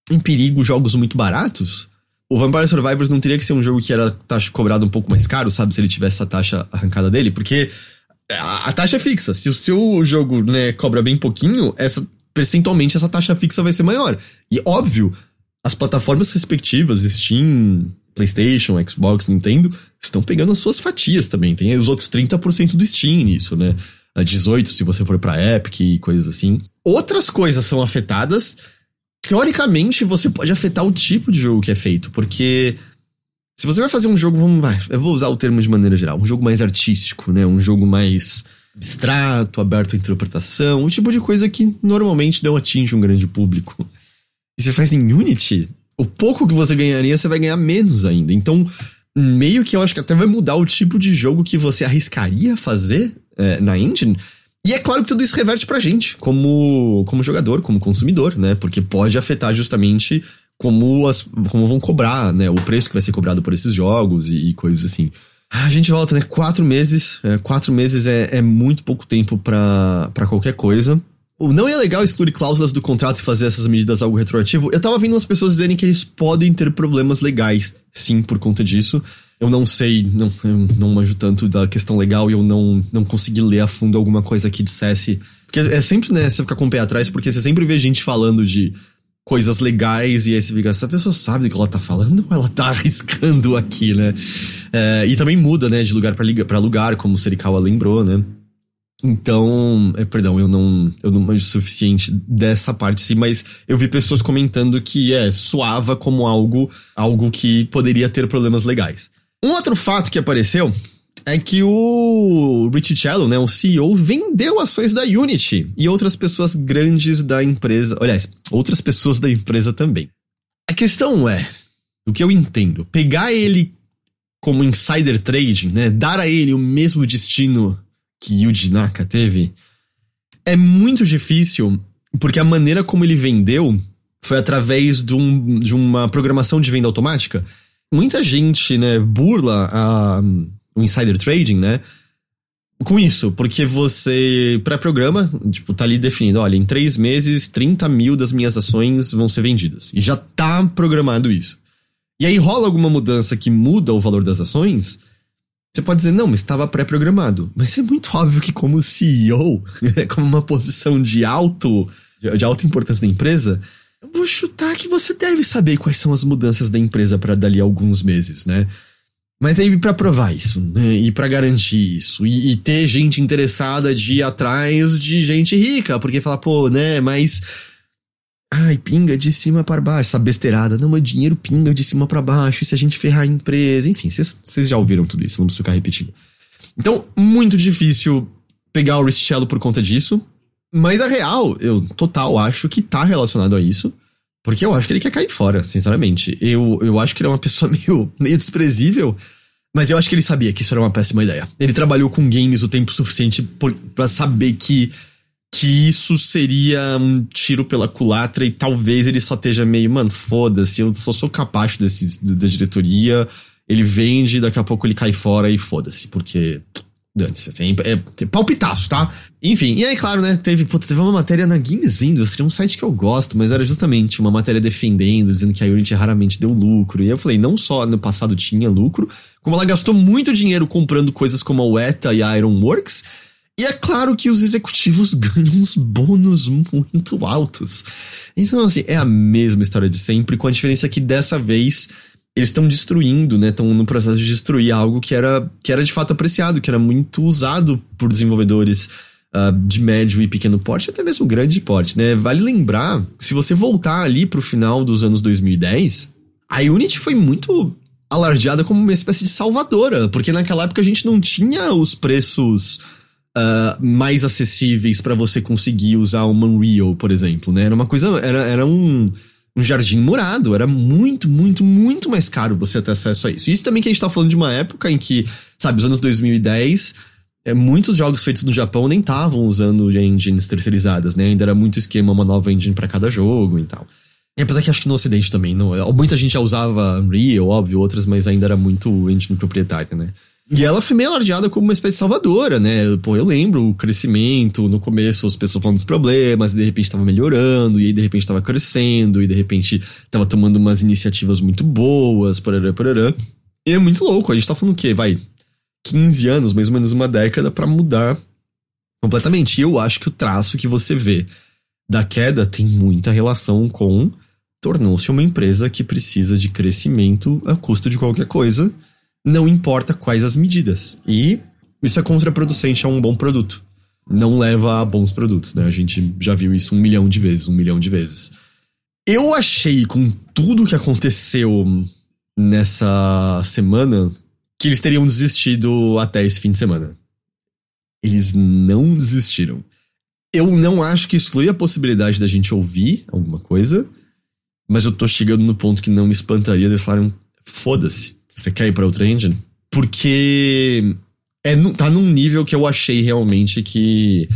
em perigo jogos muito baratos? O Vampire Survivors não teria que ser um jogo que era taxa cobrada um pouco mais caro, sabe? Se ele tivesse essa taxa arrancada dele, porque a, a taxa é fixa. Se o seu jogo né, cobra bem pouquinho, essa percentualmente essa taxa fixa vai ser maior. E óbvio, as plataformas respectivas, Steam, PlayStation, Xbox, Nintendo, estão pegando as suas fatias também. Tem os outros 30% do Steam nisso, né? A 18 se você for para Epic e coisas assim. Outras coisas são afetadas. Teoricamente, você pode afetar o tipo de jogo que é feito, porque se você vai fazer um jogo, vamos vai, eu vou usar o termo de maneira geral, um jogo mais artístico, né? Um jogo mais abstrato, aberto à interpretação, o tipo de coisa que normalmente não atinge um grande público. E você faz em Unity, o pouco que você ganharia, você vai ganhar menos ainda. Então, meio que eu acho que até vai mudar o tipo de jogo que você arriscaria fazer é, na engine. E é claro que tudo isso reverte pra gente, como, como jogador, como consumidor, né? Porque pode afetar justamente como, as, como vão cobrar, né? O preço que vai ser cobrado por esses jogos e, e coisas assim. A gente volta, né? Quatro meses. É, quatro meses é, é muito pouco tempo para qualquer coisa. Não é legal excluir cláusulas do contrato e fazer essas medidas algo retroativo. Eu tava vendo umas pessoas dizerem que eles podem ter problemas legais, sim, por conta disso. Eu não sei, não, não manjo tanto da questão legal e eu não, não consegui ler a fundo alguma coisa que dissesse. Porque é sempre, né, você ficar com o pé atrás, porque você sempre vê gente falando de coisas legais, e aí você fica, essa pessoa sabe do que ela tá falando ou ela tá arriscando aqui, né? É, e também muda, né, de lugar para lugar, como o Serikawa lembrou, né? Então, é, perdão, eu não, eu não manjo o suficiente dessa parte sim, mas eu vi pessoas comentando que é suava como algo, algo que poderia ter problemas legais. Um outro fato que apareceu é que o Rich Cello, né, o CEO, vendeu ações da Unity e outras pessoas grandes da empresa. Aliás, outras pessoas da empresa também. A questão é, o que eu entendo, pegar ele como insider trading, né, dar a ele o mesmo destino que Yuji Naka teve, é muito difícil, porque a maneira como ele vendeu foi através de, um, de uma programação de venda automática. Muita gente, né, burla a o insider trading, né? Com isso, porque você pré-programa, tipo, tá ali definido, olha, em três meses, 30 mil das minhas ações vão ser vendidas. E já tá programado isso. E aí rola alguma mudança que muda o valor das ações, você pode dizer, não, mas estava pré-programado. Mas é muito óbvio que como CEO, como uma posição de alto, de alta importância da empresa, eu vou chutar que você deve saber quais são as mudanças da empresa para dali alguns meses, né? Mas aí para provar isso, né? E para garantir isso. E, e, ter gente interessada de ir atrás de gente rica. Porque falar, pô, né, mas. Ai, pinga de cima para baixo. Essa besteirada. Não, mas dinheiro pinga de cima para baixo. E se a gente ferrar a empresa? Enfim, vocês já ouviram tudo isso, não preciso ficar repetindo. Então, muito difícil pegar o Richello por conta disso. Mas a real, eu total acho que tá relacionado a isso. Porque eu acho que ele quer cair fora, sinceramente. Eu, eu acho que ele é uma pessoa meio, meio desprezível, mas eu acho que ele sabia que isso era uma péssima ideia. Ele trabalhou com games o tempo suficiente para saber que, que isso seria um tiro pela culatra e talvez ele só esteja meio, mano, foda-se, eu só sou capaz desse, da diretoria, ele vende, daqui a pouco ele cai fora e foda-se, porque Dane-se, assim, é, é palpitaço, tá? Enfim, e aí, claro, né, teve, puta, teve uma matéria na Games Industry, um site que eu gosto, mas era justamente uma matéria defendendo, dizendo que a Unity raramente deu lucro. E eu falei, não só no passado tinha lucro, como ela gastou muito dinheiro comprando coisas como a Weta e a Ironworks. E é claro que os executivos ganham uns bônus muito altos. Então, assim, é a mesma história de sempre, com a diferença que dessa vez eles estão destruindo, né? Estão no processo de destruir algo que era, que era de fato apreciado, que era muito usado por desenvolvedores uh, de médio e pequeno porte, até mesmo grande porte, né? Vale lembrar, se você voltar ali pro final dos anos 2010, a Unity foi muito alardeada como uma espécie de salvadora, porque naquela época a gente não tinha os preços uh, mais acessíveis para você conseguir usar o Unreal, por exemplo, né? Era uma coisa, era, era um, um jardim murado, era muito, muito, muito mais caro você ter acesso a isso. Isso também que a gente tá falando de uma época em que, sabe, os anos 2010, é, muitos jogos feitos no Japão nem estavam usando engines terceirizadas, né? Ainda era muito esquema, uma nova engine para cada jogo e tal. E apesar que acho que no ocidente também, não, muita gente já usava Unreal, óbvio, outras, mas ainda era muito engine proprietário, né? E ela foi meio alardeada como uma espécie de salvadora, né? Pô, eu lembro o crescimento, no começo as pessoas falando dos problemas, e de repente tava melhorando, e aí de repente tava crescendo, e de repente tava tomando umas iniciativas muito boas, parará, parará. E é muito louco, a gente tá falando o quê? Vai, 15 anos, mais ou menos uma década, para mudar completamente. E eu acho que o traço que você vê da queda tem muita relação com tornou-se uma empresa que precisa de crescimento a custo de qualquer coisa não importa quais as medidas. E isso é contraproducente a um bom produto. Não leva a bons produtos, né? A gente já viu isso um milhão de vezes, um milhão de vezes. Eu achei, com tudo que aconteceu nessa semana, que eles teriam desistido até esse fim de semana. Eles não desistiram. Eu não acho que exclui a possibilidade da gente ouvir alguma coisa, mas eu tô chegando no ponto que não me espantaria de falarem: foda-se você quer ir pra outra engine? Porque é, tá num nível que eu achei realmente que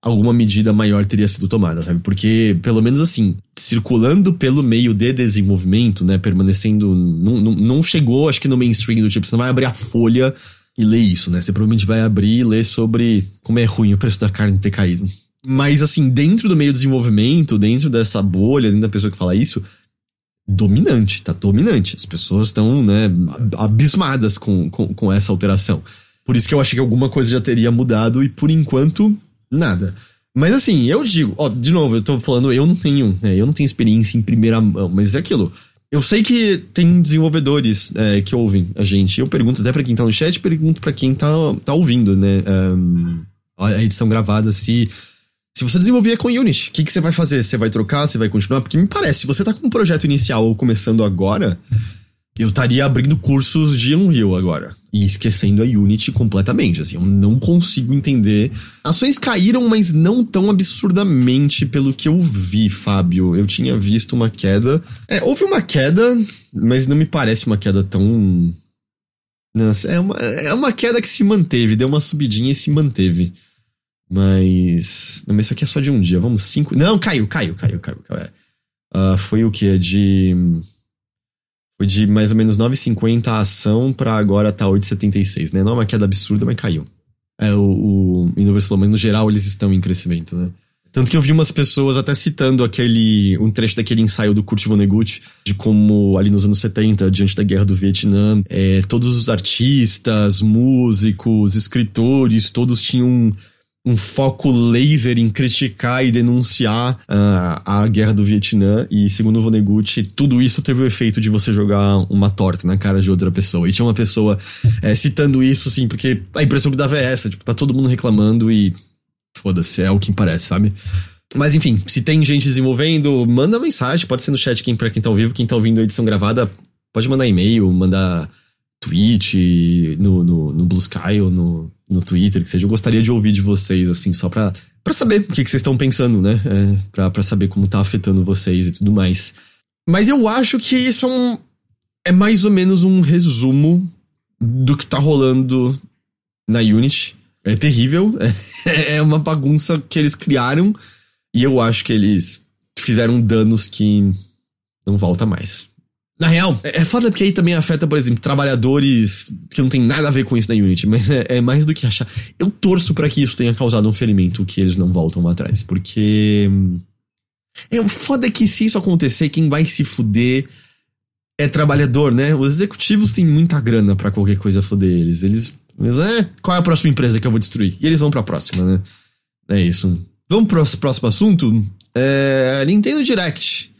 alguma medida maior teria sido tomada, sabe? Porque, pelo menos assim, circulando pelo meio de desenvolvimento, né? Permanecendo. Não, não, não chegou, acho que no mainstream do tipo, você não vai abrir a folha e ler isso, né? Você provavelmente vai abrir e ler sobre como é ruim o preço da carne ter caído. Mas, assim, dentro do meio do desenvolvimento, dentro dessa bolha, dentro da pessoa que fala isso, dominante, tá dominante. As pessoas estão, né, abismadas com, com, com, essa alteração. Por isso que eu achei que alguma coisa já teria mudado e por enquanto, nada. Mas assim, eu digo, ó, de novo, eu tô falando, eu não tenho, né, eu não tenho experiência em primeira mão, mas é aquilo. Eu sei que tem desenvolvedores é, que ouvem a gente. Eu pergunto até para quem tá no chat, pergunto para quem tá, tá ouvindo, né? Um, a edição gravada, se se você desenvolver com Unity, o que, que você vai fazer? Você vai trocar? Você vai continuar? Porque me parece, se você tá com um projeto inicial ou começando agora, eu estaria abrindo cursos de Unreal agora. E esquecendo a Unity completamente. Assim, eu não consigo entender. Ações caíram, mas não tão absurdamente pelo que eu vi, Fábio. Eu tinha visto uma queda. É, houve uma queda, mas não me parece uma queda tão. Nossa, é uma, é uma queda que se manteve, deu uma subidinha e se manteve. Mas. Não, mas isso aqui é só de um dia. Vamos, cinco. Não, caiu, caiu, caiu, caiu. caiu. Uh, foi o que? De. Foi de mais ou menos 9,50 a ação pra agora tá 8,76, né? Não é uma queda absurda, mas caiu. É, o, o mas no geral eles estão em crescimento, né? Tanto que eu vi umas pessoas até citando aquele. um trecho daquele ensaio do Kurt Vonnegut, de como ali nos anos 70, diante da guerra do Vietnã, é, todos os artistas, músicos, escritores, todos tinham um foco laser em criticar e denunciar uh, a guerra do Vietnã. E segundo o Vonnegut, tudo isso teve o efeito de você jogar uma torta na cara de outra pessoa. E tinha uma pessoa é, citando isso, assim, porque a impressão que dava é essa: tipo, tá todo mundo reclamando e. Foda-se, é o que parece, sabe? Mas enfim, se tem gente desenvolvendo, manda mensagem, pode ser no chat quem, pra quem tá ao vivo, quem tá ouvindo a edição gravada, pode mandar e-mail, mandar tweet no, no, no Blue Sky ou no, no Twitter, que seja, eu gostaria de ouvir de vocês, assim, só pra, pra saber o que, que vocês estão pensando, né? É, pra, pra saber como tá afetando vocês e tudo mais. Mas eu acho que isso é um. É mais ou menos um resumo do que tá rolando na Unity. É terrível, é, é uma bagunça que eles criaram e eu acho que eles fizeram danos que não volta mais. Na real. É, é foda porque aí também afeta, por exemplo, trabalhadores que não tem nada a ver com isso na Unity, mas é, é mais do que achar. Eu torço para que isso tenha causado um ferimento que eles não voltam atrás, porque. É o foda é que se isso acontecer, quem vai se fuder é trabalhador, né? Os executivos têm muita grana para qualquer coisa foder eles. Eles. Mas é, qual é a próxima empresa que eu vou destruir? E eles vão pra próxima, né? É isso. Vamos pro próximo assunto? É. Nintendo Direct.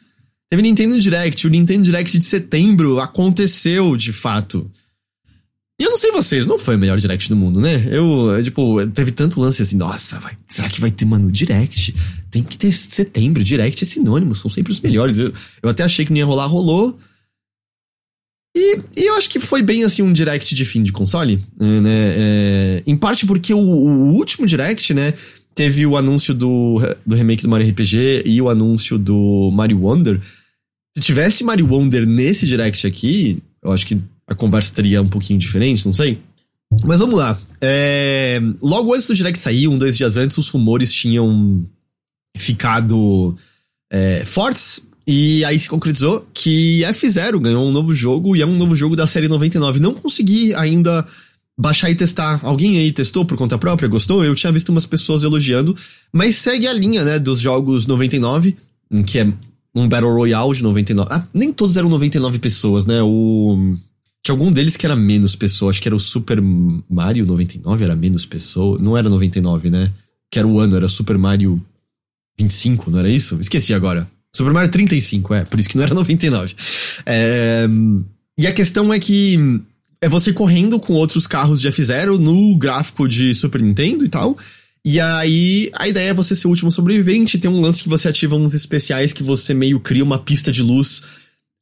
Teve Nintendo Direct, o Nintendo Direct de setembro aconteceu de fato. E eu não sei vocês, não foi o melhor direct do mundo, né? Eu, tipo, teve tanto lance assim, nossa, vai, será que vai ter, mano, direct? Tem que ter setembro, direct é sinônimo, são sempre os melhores. Eu, eu até achei que não ia rolar, rolou. E, e, eu acho que foi bem assim um direct de fim de console, né? É, em parte porque o, o, último direct, né? Teve o anúncio do, do remake do Mario RPG e o anúncio do Mario Wonder. Se tivesse Mario Wonder nesse direct aqui, eu acho que a conversa teria um pouquinho diferente, não sei. Mas vamos lá. É... Logo antes do Direct sair, um, dois dias antes, os rumores tinham ficado é, fortes. E aí se concretizou que F0 ganhou um novo jogo e é um novo jogo da série 99. Não consegui ainda baixar e testar. Alguém aí testou por conta própria? Gostou? Eu tinha visto umas pessoas elogiando. Mas segue a linha, né, dos jogos 99, que é um Battle Royale de 99. Ah, nem todos eram 99 pessoas, né? O tinha algum deles que era menos pessoa. Acho que era o Super Mario 99, era menos pessoa. Não era 99, né? Que era o ano, era Super Mario 25, não era isso? Esqueci agora. Super Mario 35, é. Por isso que não era 99. É, e a questão é que é você correndo com outros carros de F0 no gráfico de Super Nintendo e tal. E aí, a ideia é você ser o último sobrevivente. Tem um lance que você ativa uns especiais que você meio cria uma pista de luz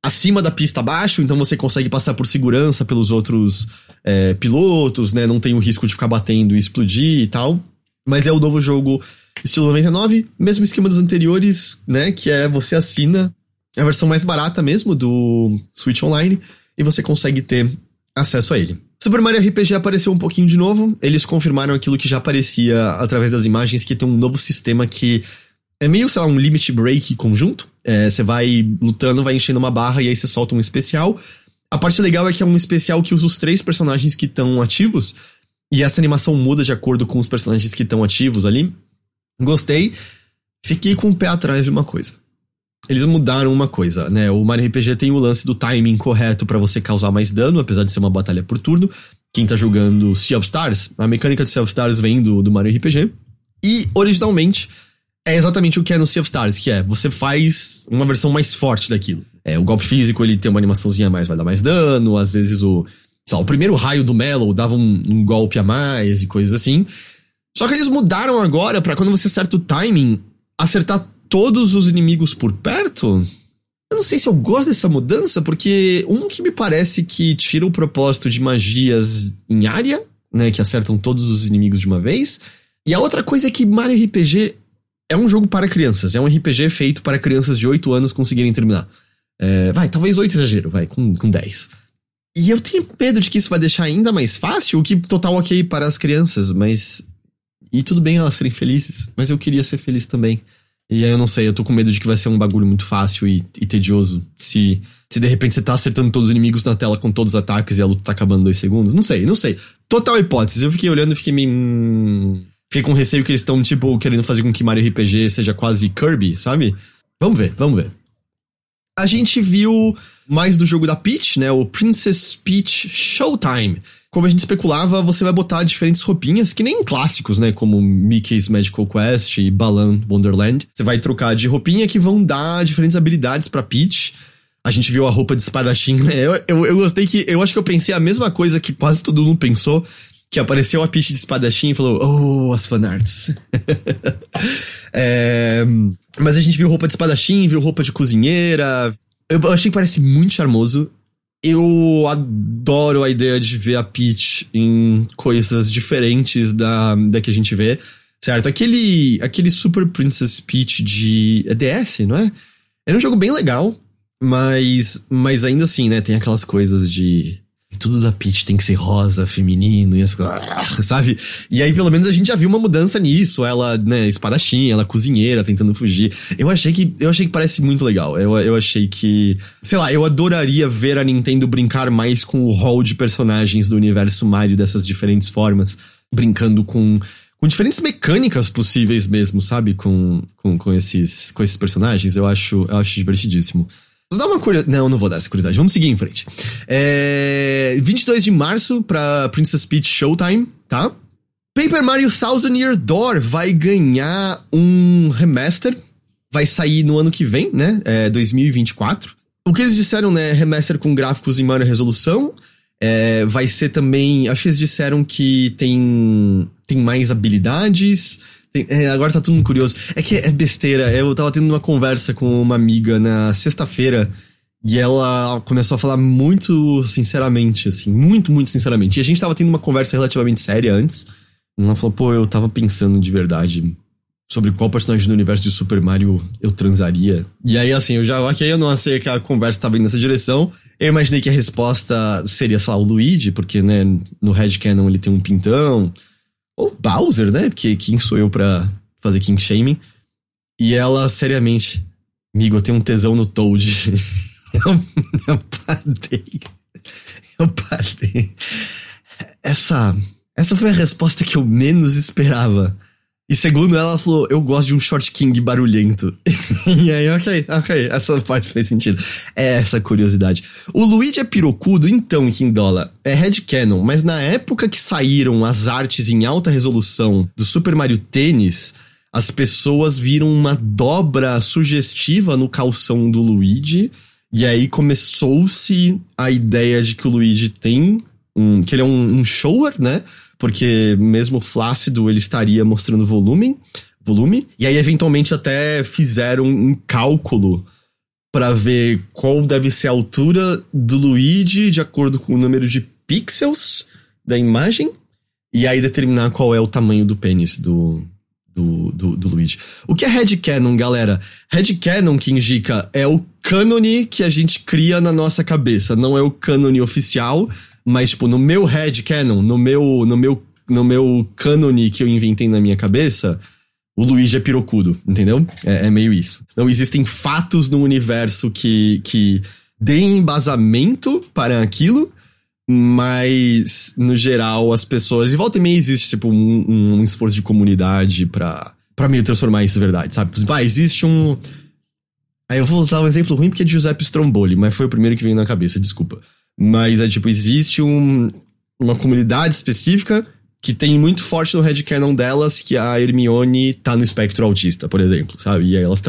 acima da pista abaixo, então você consegue passar por segurança pelos outros é, pilotos, né? Não tem o risco de ficar batendo e explodir e tal. Mas é o novo jogo estilo 99, mesmo esquema dos anteriores, né? Que é você assina a versão mais barata mesmo do Switch Online e você consegue ter acesso a ele. Super Mario RPG apareceu um pouquinho de novo. Eles confirmaram aquilo que já aparecia através das imagens, que tem um novo sistema que é meio, sei lá, um limit break conjunto. É, você vai lutando, vai enchendo uma barra e aí você solta um especial. A parte legal é que é um especial que usa os três personagens que estão ativos. E essa animação muda de acordo com os personagens que estão ativos ali. Gostei. Fiquei com o pé atrás de uma coisa. Eles mudaram uma coisa, né? O Mario RPG tem o lance do timing correto para você causar mais dano, apesar de ser uma batalha por turno. Quem tá jogando Sea of Stars, a mecânica de Sea of Stars vem do, do Mario RPG. E, originalmente, é exatamente o que é no Sea of Stars, que é você faz uma versão mais forte daquilo. É, o golpe físico ele tem uma animaçãozinha a mais, vai dar mais dano, às vezes o. Lá, o primeiro raio do Mellow dava um, um golpe a mais e coisas assim. Só que eles mudaram agora para quando você acerta o timing, acertar todos os inimigos por perto. Eu não sei se eu gosto dessa mudança, porque um que me parece que tira o propósito de magias em área, né, que acertam todos os inimigos de uma vez. E a outra coisa é que Mario RPG é um jogo para crianças, é um RPG feito para crianças de 8 anos conseguirem terminar. É, vai, talvez 8 exagero, vai, com, com 10. E eu tenho medo de que isso vai deixar ainda mais fácil, o que total ok para as crianças, mas. E tudo bem elas serem felizes, mas eu queria ser feliz também. E aí eu não sei, eu tô com medo de que vai ser um bagulho muito fácil e, e tedioso. Se, se de repente você tá acertando todos os inimigos na tela com todos os ataques e a luta tá acabando em dois segundos. Não sei, não sei. Total hipótese. Eu fiquei olhando e fiquei meio. Hum, Fiquei com receio que eles estão, tipo, querendo fazer com que Mario RPG seja quase Kirby, sabe? Vamos ver, vamos ver. A gente viu mais do jogo da Peach, né? O Princess Peach Showtime. Como a gente especulava, você vai botar diferentes roupinhas, que nem clássicos, né? Como Mickey's Magical Quest e Balan Wonderland. Você vai trocar de roupinha que vão dar diferentes habilidades para Peach. A gente viu a roupa de espadachim, né? Eu, eu, eu gostei que. Eu acho que eu pensei a mesma coisa que quase todo mundo pensou que apareceu a Peach de espadachim e falou, oh, as fanarts. é, mas a gente viu roupa de espadachim, viu roupa de cozinheira. Eu achei que parece muito charmoso. Eu adoro a ideia de ver a Peach em coisas diferentes da, da que a gente vê, certo? Aquele, aquele Super Princess Peach de DS, não é? Era um jogo bem legal, mas, mas ainda assim, né? Tem aquelas coisas de tudo da Peach tem que ser rosa, feminino e as sabe? E aí, pelo menos, a gente já viu uma mudança nisso. Ela, né, espadachim, ela cozinheira, tentando fugir. Eu achei que. Eu achei que parece muito legal. Eu, eu achei que. Sei lá, eu adoraria ver a Nintendo brincar mais com o rol de personagens do universo Mario dessas diferentes formas. Brincando com. Com diferentes mecânicas possíveis mesmo, sabe? Com, com, com, esses, com esses personagens. Eu acho, eu acho divertidíssimo. Vou dar uma curiosidade. Não, não vou dar essa curiosidade. Vamos seguir em frente. É... 22 de março pra Princess Peach Showtime, tá? Paper Mario Thousand Year Door vai ganhar um remaster. vai sair no ano que vem, né? É 2024. O que eles disseram, né? Remaster com gráficos em maior resolução. É, vai ser também. Acho que eles disseram que tem, tem mais habilidades. É, agora tá todo mundo curioso. É que é besteira. Eu tava tendo uma conversa com uma amiga na sexta-feira. E ela começou a falar muito sinceramente, assim, muito, muito sinceramente. E a gente tava tendo uma conversa relativamente séria antes. E ela falou, pô, eu tava pensando de verdade sobre qual personagem do universo de Super Mario eu transaria. E aí, assim, eu já, ok, eu não achei que a conversa tava indo nessa direção. Eu imaginei que a resposta seria, sei lá, o Luigi, porque, né, no Red Canon ele tem um pintão. Ou Bowser, né? Porque quem sou eu pra fazer King Shaming? E ela, seriamente, amigo, eu tenho um tesão no Toad. eu, eu parei. Eu parei. Essa, essa foi a resposta que eu menos esperava. E segundo ela, ela falou, eu gosto de um short king barulhento. e aí, ok, ok, essa parte fez sentido. É essa curiosidade. O Luigi é pirocudo, então, Kindola, é headcanon, mas na época que saíram as artes em alta resolução do Super Mario Tênis, as pessoas viram uma dobra sugestiva no calção do Luigi, e aí começou-se a ideia de que o Luigi tem um, que ele é um, um shower, né? Porque mesmo flácido ele estaria mostrando volume, volume. E aí eventualmente até fizeram um cálculo para ver qual deve ser a altura do Luigi de acordo com o número de pixels da imagem e aí determinar qual é o tamanho do pênis do, do, do, do Luigi. O que é headcanon, galera? Headcanon, que indica, é o cânone que a gente cria na nossa cabeça, não é o cânone oficial, mas, tipo, no meu headcanon, no meu, no meu, no meu cânone que eu inventei na minha cabeça, o Luigi é pirocudo, entendeu? É, é, meio isso. Não existem fatos no universo que, que deem embasamento para aquilo, mas, no geral, as pessoas. E volta e meia existe, tipo, um, um esforço de comunidade pra, pra meio transformar isso em verdade, sabe? Ah, existe um. Aí eu vou usar um exemplo ruim porque é de Giuseppe Stromboli, mas foi o primeiro que veio na cabeça, desculpa. Mas é tipo, existe um, uma comunidade específica que tem muito forte no headcanon delas que a Hermione tá no espectro autista, por exemplo, sabe? E aí elas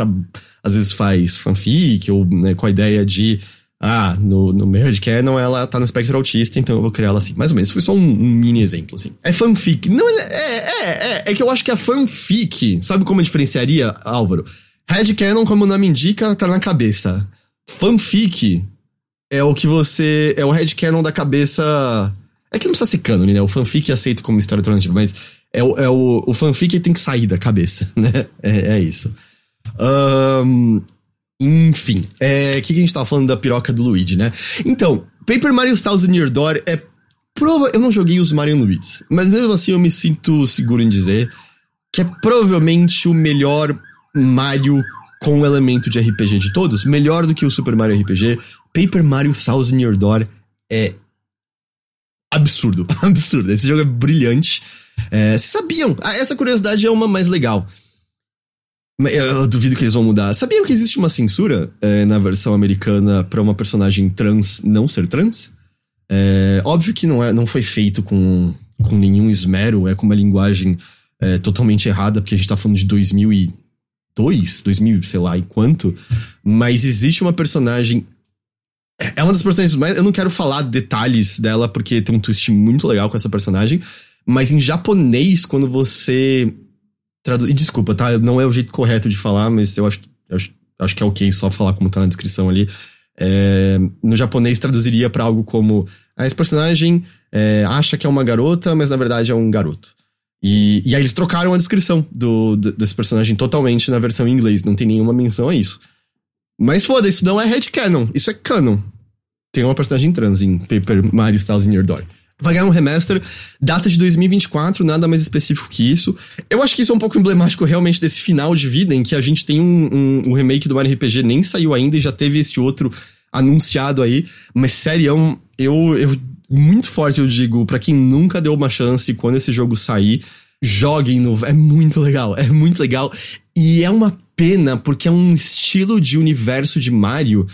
às vezes faz fanfic ou né, com a ideia de ah, no, no meu headcanon ela tá no espectro autista, então eu vou criar ela assim. Mais ou menos, foi só um, um mini exemplo, assim. É fanfic. Não, é, é, é, é, que eu acho que a fanfic, sabe como eu diferenciaria, Álvaro? Headcanon, como o nome indica, tá na cabeça. Fanfic é o que você. É o headcanon da cabeça. É que não precisa ser canon, né? O fanfic é aceito como história alternativa, mas é o, é o, o fanfic tem que sair da cabeça, né? É, é isso. Um, enfim, é, o que, que a gente tava falando da piroca do Luigi, né? Então, Paper Mario Thousand Year Door é prova. Eu não joguei os Mario Luigi, mas mesmo assim eu me sinto seguro em dizer que é provavelmente o melhor Mario com o elemento de RPG de todos, melhor do que o Super Mario RPG, Paper Mario Thousand Year Door é absurdo, absurdo. Esse jogo é brilhante. É, sabiam? Ah, essa curiosidade é uma mais legal. Eu duvido que eles vão mudar. Sabiam que existe uma censura é, na versão americana para uma personagem trans não ser trans? É, óbvio que não, é, não foi feito com, com nenhum esmero, é com uma linguagem é, totalmente errada, porque a gente tá falando de 2000 e 2002, 2000, sei lá, e quanto. Mas existe uma personagem. É uma das personagens mais. Eu não quero falar detalhes dela, porque tem um twist muito legal com essa personagem. Mas em japonês, quando você. Traduz. E desculpa, tá? Não é o jeito correto de falar, mas eu acho, eu acho, acho que é ok só falar como tá na descrição ali. É, no japonês traduziria para algo como: ah, esse personagem é, acha que é uma garota, mas na verdade é um garoto. E, e aí eles trocaram a descrição do, do, desse personagem totalmente na versão em inglês, não tem nenhuma menção a isso. Mas foda, isso não é headcanon, isso é canon. Tem uma personagem trans em Paper Mario Thousand Year Door. Vai ganhar um remaster, data de 2024, nada mais específico que isso. Eu acho que isso é um pouco emblemático realmente desse final de vida, em que a gente tem um, um, um remake do Mario RPG, nem saiu ainda e já teve esse outro anunciado aí. Mas, sério, eu, eu muito forte, eu digo, para quem nunca deu uma chance, quando esse jogo sair, joguem no. É muito legal, é muito legal. E é uma pena, porque é um estilo de universo de Mario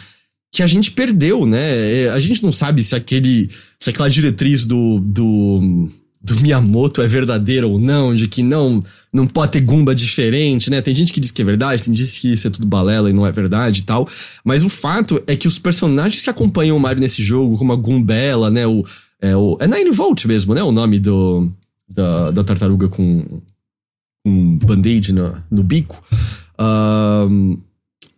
que a gente perdeu, né? É, a gente não sabe se aquele. Se aquela diretriz do. do do Miyamoto é verdadeira ou não, de que não não pode ter Gumba diferente, né? Tem gente que diz que é verdade, tem gente que isso é tudo balela e não é verdade e tal. Mas o fato é que os personagens que acompanham o Mario nesse jogo, como a Gumbella, né? O, é, o, é Nine Volt mesmo, né? O nome do, da, da tartaruga com um band-aid no, no bico. Um,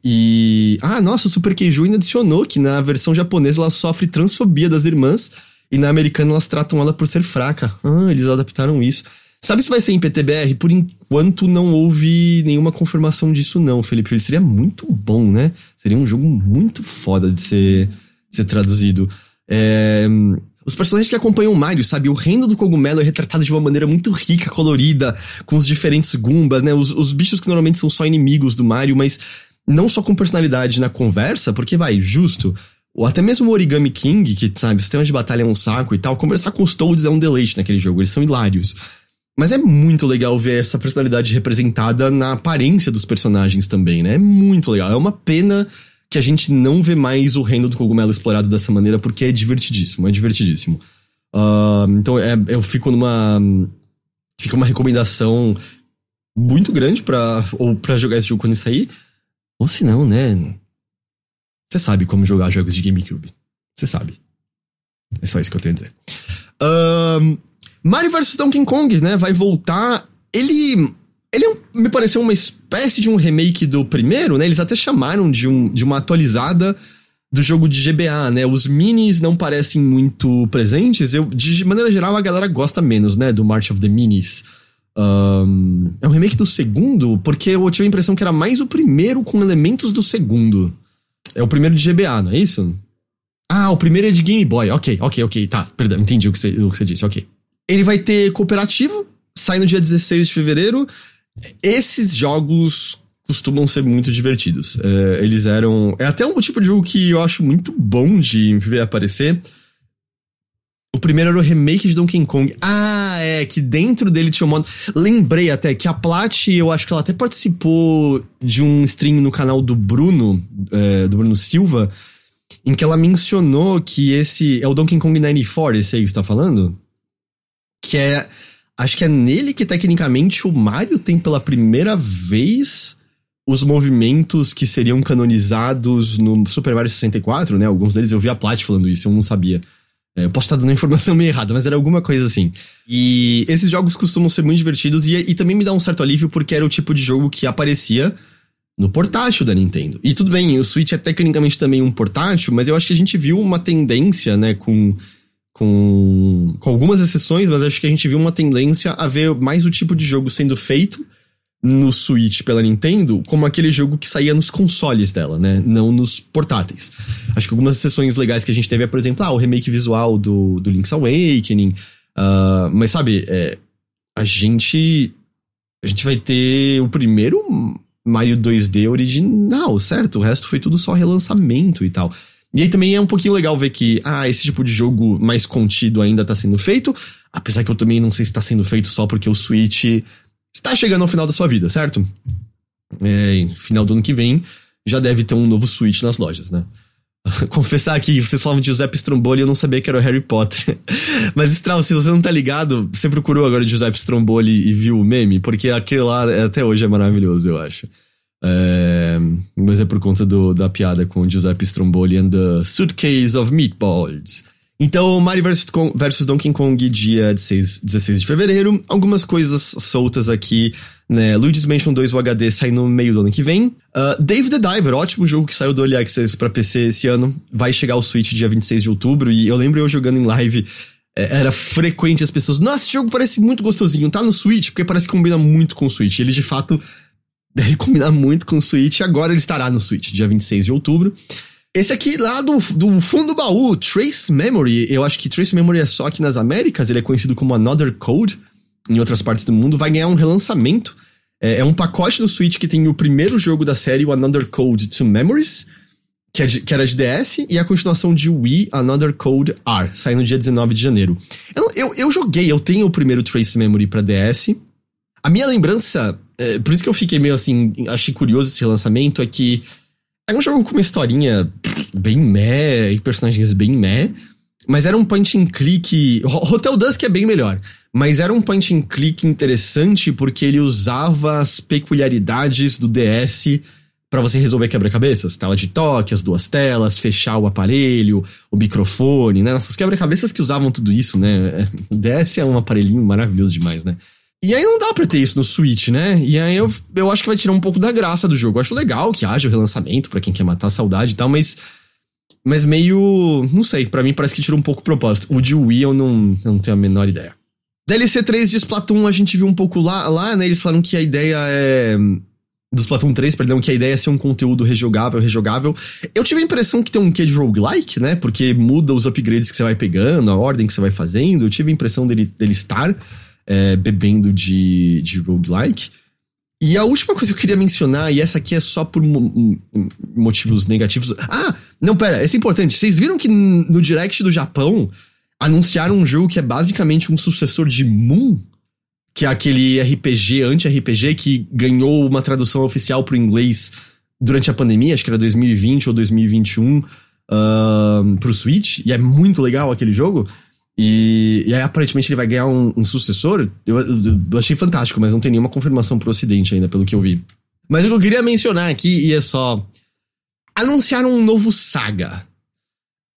e. Ah, nossa, o Super Keiju ainda adicionou que na versão japonesa ela sofre transfobia das irmãs e na americana elas tratam ela por ser fraca. Ah, eles adaptaram isso. Sabe se vai ser em PTBR? Por enquanto não houve nenhuma confirmação disso, não, Felipe. Seria muito bom, né? Seria um jogo muito foda de ser, de ser traduzido. É, os personagens que acompanham o Mario, sabe? O reino do cogumelo é retratado de uma maneira muito rica, colorida, com os diferentes Goombas, né? Os, os bichos que normalmente são só inimigos do Mario, mas não só com personalidade na conversa, porque vai, justo. Ou até mesmo o Origami King, que, sabe, o sistema de batalha é um saco e tal, conversar com os Toads é um deleite naquele jogo, eles são hilários. Mas é muito legal ver essa personalidade representada na aparência dos personagens também, né? É muito legal. É uma pena que a gente não vê mais o reino do cogumelo explorado dessa maneira, porque é divertidíssimo, é divertidíssimo. Uh, então é, eu fico numa. Fica uma recomendação muito grande para ou para jogar esse jogo quando sair. Ou se não, né? Você sabe como jogar jogos de GameCube. Você sabe. É só isso que eu tenho a dizer. Um, Mario vs Donkey Kong, né? Vai voltar. Ele. Ele é me pareceu uma espécie de um remake do primeiro, né? Eles até chamaram de, um, de uma atualizada do jogo de GBA, né? Os minis não parecem muito presentes. Eu, de maneira geral, a galera gosta menos, né? Do March of the Minis. Um, é um remake do segundo, porque eu tive a impressão que era mais o primeiro com elementos do segundo. É o primeiro de GBA, não é isso? Ah, o primeiro é de Game Boy. Ok, ok, ok. Tá, perdão, entendi o que você, disse, ok. Ele vai ter cooperativo, sai no dia 16 de fevereiro. Esses jogos costumam ser muito divertidos. É, eles eram. É até um tipo de jogo que eu acho muito bom de ver aparecer. Primeiro era o remake de Donkey Kong. Ah, é, que dentro dele tinha um modo. Lembrei até que a Plat, eu acho que ela até participou de um stream no canal do Bruno, é, do Bruno Silva, em que ela mencionou que esse. É o Donkey Kong 94, esse aí que você tá falando? Que é. Acho que é nele que tecnicamente o Mario tem pela primeira vez os movimentos que seriam canonizados no Super Mario 64, né? Alguns deles eu vi a Plat falando isso, eu não sabia. É, eu posso estar dando informação meio errada, mas era alguma coisa assim. E esses jogos costumam ser muito divertidos e, e também me dá um certo alívio porque era o tipo de jogo que aparecia no portátil da Nintendo. E tudo bem, o Switch é tecnicamente também um portátil, mas eu acho que a gente viu uma tendência, né, com, com, com algumas exceções, mas acho que a gente viu uma tendência a ver mais o tipo de jogo sendo feito no Switch pela Nintendo como aquele jogo que saía nos consoles dela, né? Não nos portáteis. Acho que algumas sessões legais que a gente teve é, por exemplo, ah, o remake visual do, do Link's Awakening. Uh, mas sabe, é, a gente. A gente vai ter o primeiro Mario 2D original, certo? O resto foi tudo só relançamento e tal. E aí também é um pouquinho legal ver que, ah, esse tipo de jogo mais contido ainda tá sendo feito, apesar que eu também não sei se tá sendo feito só porque o Switch está chegando ao final da sua vida, certo? É, final do ano que vem já deve ter um novo Switch nas lojas, né? Confessar aqui, vocês falavam de Giuseppe Stromboli eu não sabia que era o Harry Potter. Mas, Strauss, se você não tá ligado, você procurou agora Giuseppe Stromboli e viu o meme? Porque aquele lá até hoje é maravilhoso, eu acho. É, mas é por conta do, da piada com Giuseppe Stromboli and the Suitcase of Meatballs. Então, Mario vs, versus Donkey Kong, dia 16, 16 de fevereiro. Algumas coisas soltas aqui, né? Luigi's Mansion 2 HD sai no meio do ano que vem. Uh, Dave the Diver, ótimo jogo que saiu do Early Access pra PC esse ano. Vai chegar ao Switch dia 26 de outubro. E eu lembro eu jogando em live é, era frequente as pessoas, nossa, esse jogo parece muito gostosinho, tá no Switch, porque parece que combina muito com o Switch. Ele de fato deve combinar muito com o Switch, agora ele estará no Switch, dia 26 de outubro. Esse aqui lá do, do fundo do baú, Trace Memory, eu acho que Trace Memory é só aqui nas Américas, ele é conhecido como Another Code em outras partes do mundo, vai ganhar um relançamento. É, é um pacote no Switch que tem o primeiro jogo da série, o Another Code to Memories, que, é de, que era de DS, e a continuação de Wii, Another Code R, sai no dia 19 de janeiro. Eu, eu, eu joguei, eu tenho o primeiro Trace Memory para DS. A minha lembrança, é, por isso que eu fiquei meio assim, achei curioso esse relançamento, é que é um jogo com uma historinha bem meh e personagens bem meh. Mas era um point and click. Hotel Dusk é bem melhor. Mas era um point and click interessante porque ele usava as peculiaridades do DS para você resolver quebra-cabeças. Tela de toque, as duas telas, fechar o aparelho, o microfone, né? Nossas quebra-cabeças que usavam tudo isso, né? O DS é um aparelhinho maravilhoso demais, né? E aí não dá pra ter isso no Switch, né? E aí eu, eu acho que vai tirar um pouco da graça do jogo. Eu acho legal que haja o relançamento para quem quer matar a saudade e tal, mas. Mas meio. Não sei, para mim parece que tira um pouco o propósito. O de Wii eu não, eu não tenho a menor ideia. DLC 3 de Splatoon a gente viu um pouco lá, lá, né? Eles falaram que a ideia é. Do Splatoon 3, perdão, que a ideia é ser um conteúdo rejogável, rejogável. Eu tive a impressão que tem um quê de roguelike, né? Porque muda os upgrades que você vai pegando, a ordem que você vai fazendo. Eu tive a impressão dele, dele estar é, bebendo de, de roguelike. E a última coisa que eu queria mencionar, e essa aqui é só por motivos negativos. Ah, não, pera, esse é importante. Vocês viram que no Direct do Japão anunciaram um jogo que é basicamente um sucessor de Moon? Que é aquele RPG, anti-RPG, que ganhou uma tradução oficial pro inglês durante a pandemia, acho que era 2020 ou 2021, uh, pro Switch. E é muito legal aquele jogo. E, e aí, aparentemente, ele vai ganhar um, um sucessor. Eu, eu, eu, achei fantástico, mas não tem nenhuma confirmação pro ocidente ainda, pelo que eu vi. Mas o que eu queria mencionar aqui, e é só. Anunciaram um novo Saga.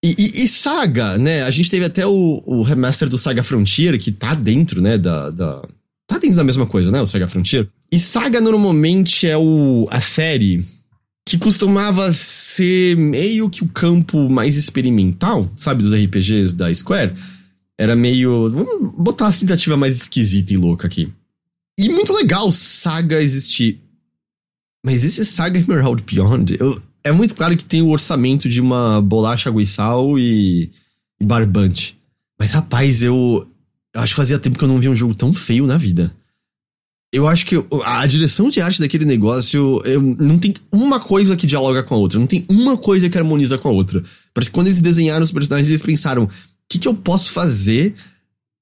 E, e, e, Saga, né? A gente teve até o, o, remaster do Saga Frontier, que tá dentro, né? Da, da, Tá dentro da mesma coisa, né? O Saga Frontier. E Saga normalmente é o, a série que costumava ser meio que o campo mais experimental, sabe? Dos RPGs da Square era meio. Vamos botar a tentativa mais esquisita e louca aqui. E muito legal Saga existir. Mas esse Saga Emerald Beyond, eu, é muito claro que tem o orçamento de uma bolacha água sal e, e barbante. Mas rapaz, eu, eu acho que fazia tempo que eu não via um jogo tão feio na vida. Eu acho que a direção de arte daquele negócio eu, não tem uma coisa que dialoga com a outra, não tem uma coisa que harmoniza com a outra. Parece que quando eles desenharam os personagens, eles pensaram: que, que eu posso fazer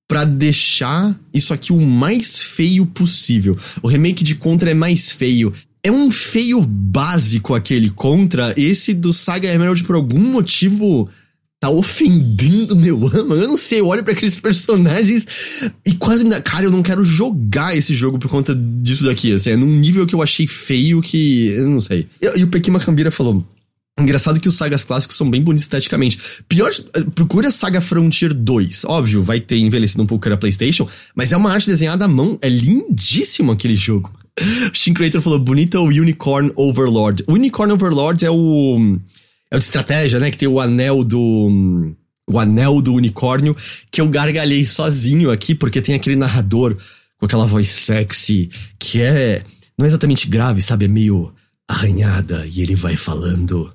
para deixar isso aqui o mais feio possível? O remake de Contra é mais feio. É um feio básico aquele Contra. Esse do Saga Emerald, por algum motivo, tá ofendendo meu ama. Eu não sei, eu olho para aqueles personagens e quase me dá. Cara, eu não quero jogar esse jogo por conta disso daqui. Assim, é num nível que eu achei feio que. Eu não sei. E, e o Pequima Cambira falou. Engraçado que os sagas clássicos são bem bonitos esteticamente. Pior, procure a saga Frontier 2. Óbvio, vai ter envelhecido um pouco era PlayStation, mas é uma arte desenhada à mão. É lindíssimo aquele jogo. Shin Creator falou: bonito o Unicorn Overlord. O Unicorn Overlord é o. É o de estratégia, né? Que tem o anel do. O anel do unicórnio, que eu gargalhei sozinho aqui, porque tem aquele narrador com aquela voz sexy, que é. Não é exatamente grave, sabe? É meio arranhada, e ele vai falando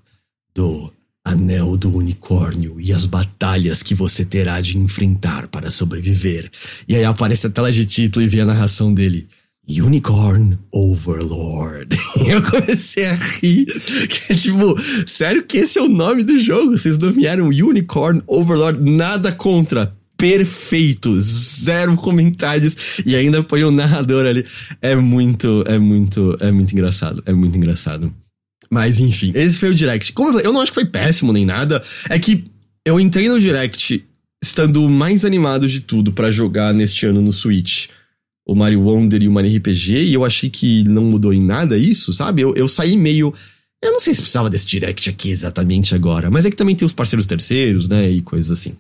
do Anel do Unicórnio e as batalhas que você terá de enfrentar para sobreviver. E aí aparece a tela de título e vem a narração dele. Unicorn Overlord. Eu comecei a rir. Que é tipo, sério que esse é o nome do jogo? Vocês nomearam Unicorn Overlord? Nada contra. Perfeito. Zero comentários. E ainda põe o um narrador ali. É muito, é muito, é muito engraçado. É muito engraçado. Mas enfim, esse foi o Direct. Como eu falei, eu não acho que foi péssimo nem nada. É que eu entrei no Direct estando mais animado de tudo para jogar neste ano no Switch. O Mario Wonder e o Mario RPG, e eu achei que não mudou em nada isso, sabe? Eu, eu saí meio. Eu não sei se precisava desse Direct aqui exatamente agora, mas é que também tem os parceiros terceiros, né? E coisas assim.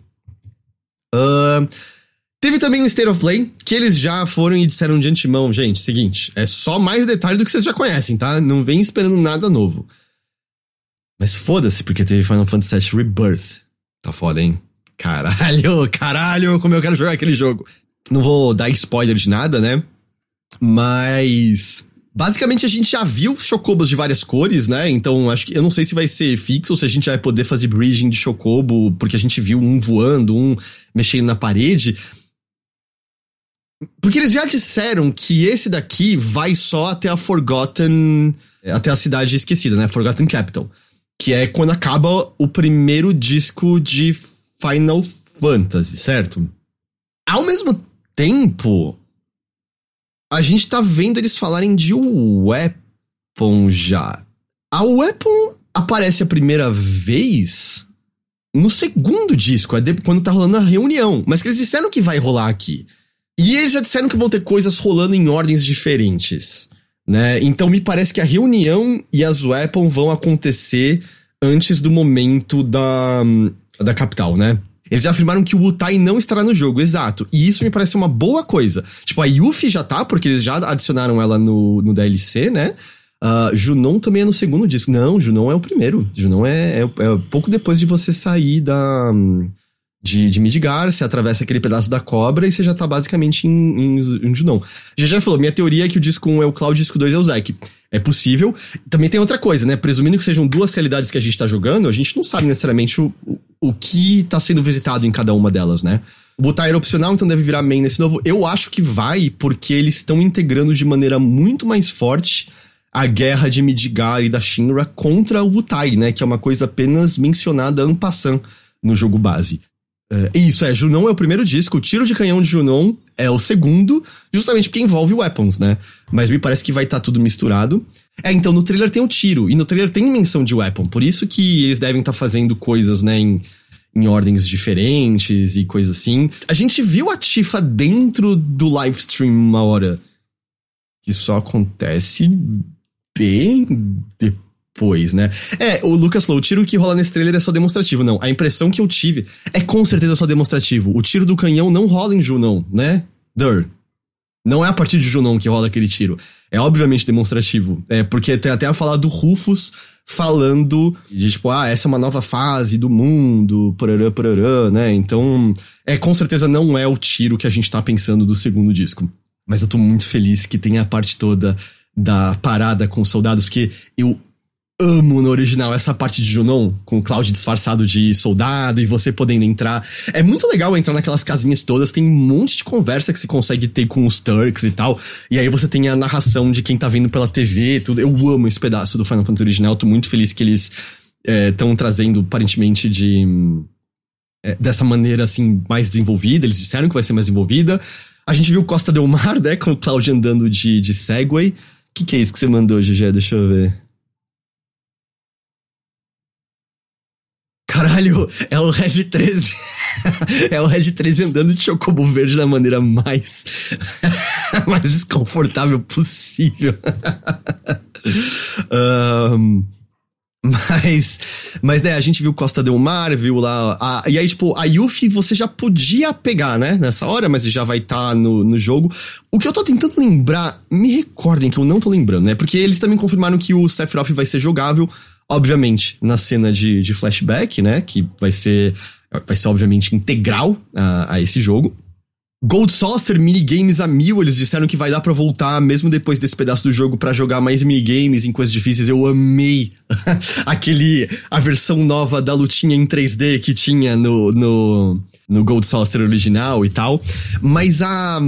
Uh, Teve também o State of Play, que eles já foram e disseram de antemão, gente, seguinte, é só mais detalhe do que vocês já conhecem, tá? Não vem esperando nada novo. Mas foda-se, porque teve Final Fantasy VII Rebirth. Tá foda, hein? Caralho, caralho, como eu quero jogar aquele jogo. Não vou dar spoiler de nada, né? Mas. Basicamente a gente já viu chocobos de várias cores, né? Então acho que eu não sei se vai ser fixo ou se a gente vai poder fazer bridging de chocobo, porque a gente viu um voando, um mexendo na parede. Porque eles já disseram que esse daqui vai só até a Forgotten. Até a cidade esquecida, né? Forgotten Capital. Que é quando acaba o primeiro disco de Final Fantasy, certo? Ao mesmo tempo, a gente tá vendo eles falarem de Weapon já. A Weapon aparece a primeira vez no segundo disco, é quando tá rolando a reunião. Mas que eles disseram que vai rolar aqui. E eles já disseram que vão ter coisas rolando em ordens diferentes, né? Então me parece que a reunião e as weapon vão acontecer antes do momento da, da capital, né? Eles já afirmaram que o Wutai não estará no jogo, exato. E isso me parece uma boa coisa. Tipo, a Yuffie já tá, porque eles já adicionaram ela no, no DLC, né? Uh, Junon também é no segundo disco. Não, Junon é o primeiro. Junon é, é, é pouco depois de você sair da. De, de Midgar, você atravessa aquele pedaço da cobra e você já tá basicamente em, em, em Junon. Já já falou, minha teoria é que o disco 1 é o Cloud e o disco 2 é o Zack. É possível. Também tem outra coisa, né? Presumindo que sejam duas realidades que a gente tá jogando, a gente não sabe necessariamente o, o que tá sendo visitado em cada uma delas, né? O Butai era opcional, então deve virar main nesse novo. Eu acho que vai, porque eles estão integrando de maneira muito mais forte a guerra de Midgar e da Shinra contra o Butai, né? Que é uma coisa apenas mencionada en passant no jogo base. Uh, isso, é, Junon é o primeiro disco, o tiro de canhão de Junon é o segundo, justamente porque envolve weapons, né? Mas me parece que vai estar tá tudo misturado. É, então no trailer tem o tiro, e no trailer tem menção de weapon, por isso que eles devem estar tá fazendo coisas, né, em, em ordens diferentes e coisas assim. A gente viu a Tifa dentro do live stream uma hora. Que só acontece bem depois, né? É, o Lucas falou, o tiro que rola nesse trailer é só demonstrativo. Não, a impressão que eu tive é com certeza só demonstrativo. O tiro do canhão não rola em Junon, né? Dur. Não é a partir de Junon que rola aquele tiro. É obviamente demonstrativo. É, porque tem até a falar do Rufus falando de tipo, ah, essa é uma nova fase do mundo, porarã, porarã, né? Então, é, com certeza não é o tiro que a gente tá pensando do segundo disco. Mas eu tô muito feliz que tem a parte toda da parada com os soldados, porque eu amo no original essa parte de Junon, com o Cloud disfarçado de soldado e você podendo entrar. É muito legal entrar naquelas casinhas todas, tem um monte de conversa que você consegue ter com os Turks e tal. E aí você tem a narração de quem tá vendo pela TV, tudo. Eu amo esse pedaço do Final Fantasy original, tô muito feliz que eles estão é, trazendo aparentemente de. É, dessa maneira assim, mais desenvolvida. Eles disseram que vai ser mais desenvolvida. A gente viu Costa Del Mar, né, com o Cloud andando de, de Segway. O que, que é isso que você mandou, GG? Deixa eu ver. Caralho, é o Reg 13. é o Reg 13 andando de chocobo verde da maneira mais. mais desconfortável possível. um, mas, mas né, a gente viu Costa Del Mar, viu lá. A, e aí, tipo, a Yuffie você já podia pegar, né, nessa hora, mas já vai estar tá no, no jogo. O que eu tô tentando lembrar, me recordem que eu não tô lembrando, né? Porque eles também confirmaram que o Sephiroth vai ser jogável Obviamente, na cena de, de flashback, né? Que vai ser, vai ser obviamente integral a, a esse jogo. Gold Saucer, minigames a mil, eles disseram que vai dar para voltar mesmo depois desse pedaço do jogo para jogar mais minigames em coisas difíceis. Eu amei aquele a versão nova da lutinha em 3D que tinha no no, no Gold Saucer original e tal. Mas a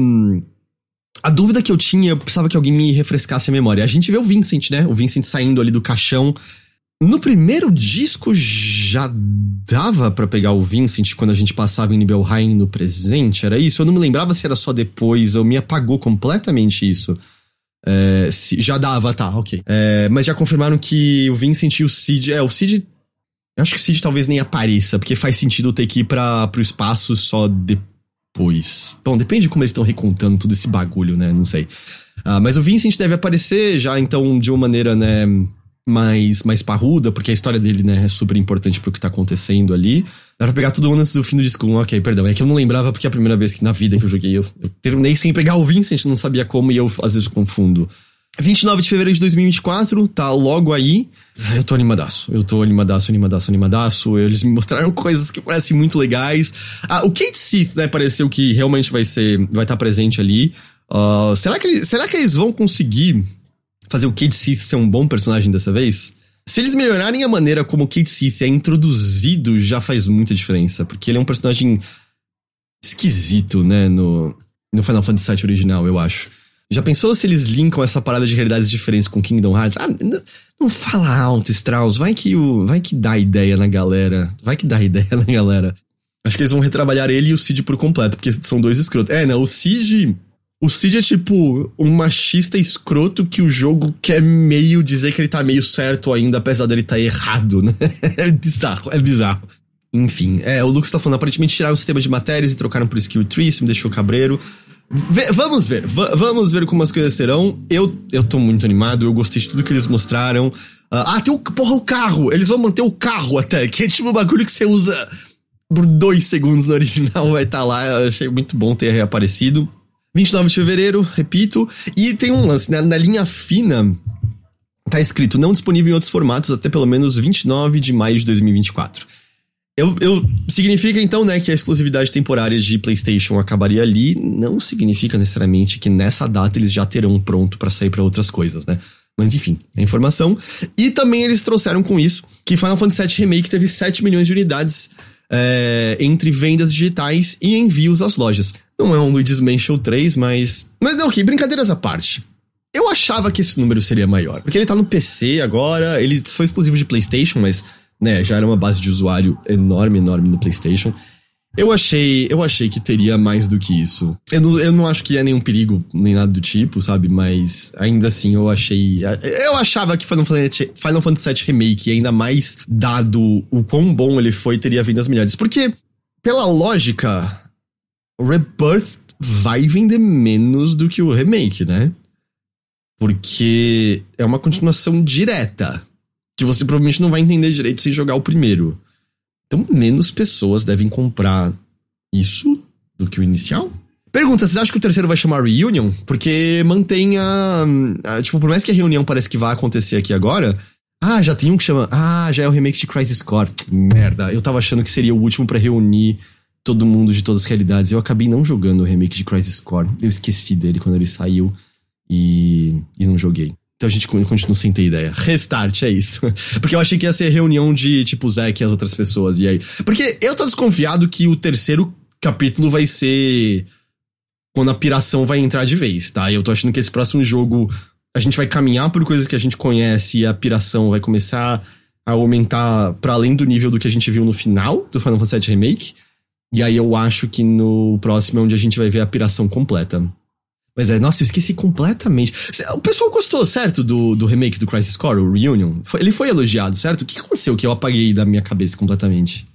a dúvida que eu tinha, eu precisava que alguém me refrescasse a memória. A gente vê o Vincent, né? O Vincent saindo ali do caixão no primeiro disco já dava para pegar o Vincent quando a gente passava em Nibelheim no presente? Era isso? Eu não me lembrava se era só depois, ou me apagou completamente isso. É, se, já dava, tá, ok. É, mas já confirmaram que o Vincent e o Cid. É, o Cid. Eu acho que o Cid talvez nem apareça, porque faz sentido ter que ir pra, pro espaço só depois. Bom, depende de como eles estão recontando todo esse bagulho, né? Não sei. Ah, mas o Vincent deve aparecer já, então, de uma maneira, né? Mais, mais parruda, porque a história dele, né, é super importante pro que tá acontecendo ali. Dá pra pegar tudo antes do fim do disco. Ok, perdão. É que eu não lembrava porque é a primeira vez que na vida que eu joguei eu, eu terminei sem pegar o Vincent, não sabia como e eu às vezes confundo. 29 de fevereiro de 2024, tá logo aí. Eu tô animadaço. Eu tô animadaço, animadaço, animadaço. Eles me mostraram coisas que parecem muito legais. Ah, o Kate Sith, né, pareceu que realmente vai ser. vai estar tá presente ali. Uh, será, que, será que eles vão conseguir fazer o Kate Sith ser um bom personagem dessa vez, se eles melhorarem a maneira como o Kate Sith é introduzido, já faz muita diferença. Porque ele é um personagem esquisito, né? No, no Final Fantasy VII original, eu acho. Já pensou se eles linkam essa parada de realidades diferentes com Kingdom Hearts? Ah, não, não fala alto, Strauss. Vai que, o, vai que dá ideia na galera. Vai que dá ideia na galera. Acho que eles vão retrabalhar ele e o Cid por completo, porque são dois escrotos. É, não, o Cid o Cid é tipo um machista escroto que o jogo quer meio dizer que ele tá meio certo ainda, apesar dele tá errado, né? É bizarro, é bizarro. Enfim, é, o Lucas tá falando, aparentemente tiraram o sistema de matérias e trocaram por skill tree, isso me deixou cabreiro. vamos ver, vamos ver como as coisas serão. Eu, eu tô muito animado, eu gostei de tudo que eles mostraram. Uh, ah, tem o, porra, o carro! Eles vão manter o carro até, que é tipo um bagulho que você usa por dois segundos no original, vai estar tá lá. Eu achei muito bom ter reaparecido. 29 de fevereiro, repito. E tem um lance, né? Na linha fina, tá escrito não disponível em outros formatos até pelo menos 29 de maio de 2024. Eu, eu, significa então, né, que a exclusividade temporária de PlayStation acabaria ali. Não significa necessariamente que nessa data eles já terão pronto para sair para outras coisas, né? Mas enfim, é informação. E também eles trouxeram com isso que Final Fantasy VII Remake teve 7 milhões de unidades é, entre vendas digitais e envios às lojas. Não é um Luigi's Mansion 3, mas. Mas não, ok, brincadeiras à parte. Eu achava que esse número seria maior. Porque ele tá no PC agora, ele foi exclusivo de PlayStation, mas né, já era uma base de usuário enorme, enorme no PlayStation. Eu achei, eu achei que teria mais do que isso. Eu não, eu não acho que é nenhum perigo, nem nada do tipo, sabe? Mas ainda assim eu achei. Eu achava que Final Fantasy, Final Fantasy VII Remake, ainda mais dado o quão bom ele foi, teria vendas melhores. Porque, pela lógica, Rebirth vai vender menos do que o remake, né? Porque é uma continuação direta que você provavelmente não vai entender direito sem jogar o primeiro. Então, menos pessoas devem comprar isso do que o inicial. Pergunta, vocês acham que o terceiro vai chamar Reunion? Porque mantém a, a, Tipo, por mais que a reunião parece que vai acontecer aqui agora. Ah, já tem um que chama. Ah, já é o remake de Crisis Core. Merda, eu tava achando que seria o último para reunir todo mundo de todas as realidades. Eu acabei não jogando o remake de Crisis Core. Eu esqueci dele quando ele saiu e, e não joguei. Então a gente continua sem ter ideia. Restart, é isso. Porque eu achei que ia ser reunião de, tipo, Zack e as outras pessoas. E aí. Porque eu tô desconfiado que o terceiro capítulo vai ser. Quando a piração vai entrar de vez, tá? E eu tô achando que esse próximo jogo. A gente vai caminhar por coisas que a gente conhece e a piração vai começar a aumentar para além do nível do que a gente viu no final do Final Fantasy VII Remake. E aí eu acho que no próximo é onde a gente vai ver a piração completa. Mas é, nossa, eu esqueci completamente. O pessoal gostou, certo, do, do remake do Crisis Core, o Reunion? Ele foi elogiado, certo? O que aconteceu que eu apaguei da minha cabeça completamente?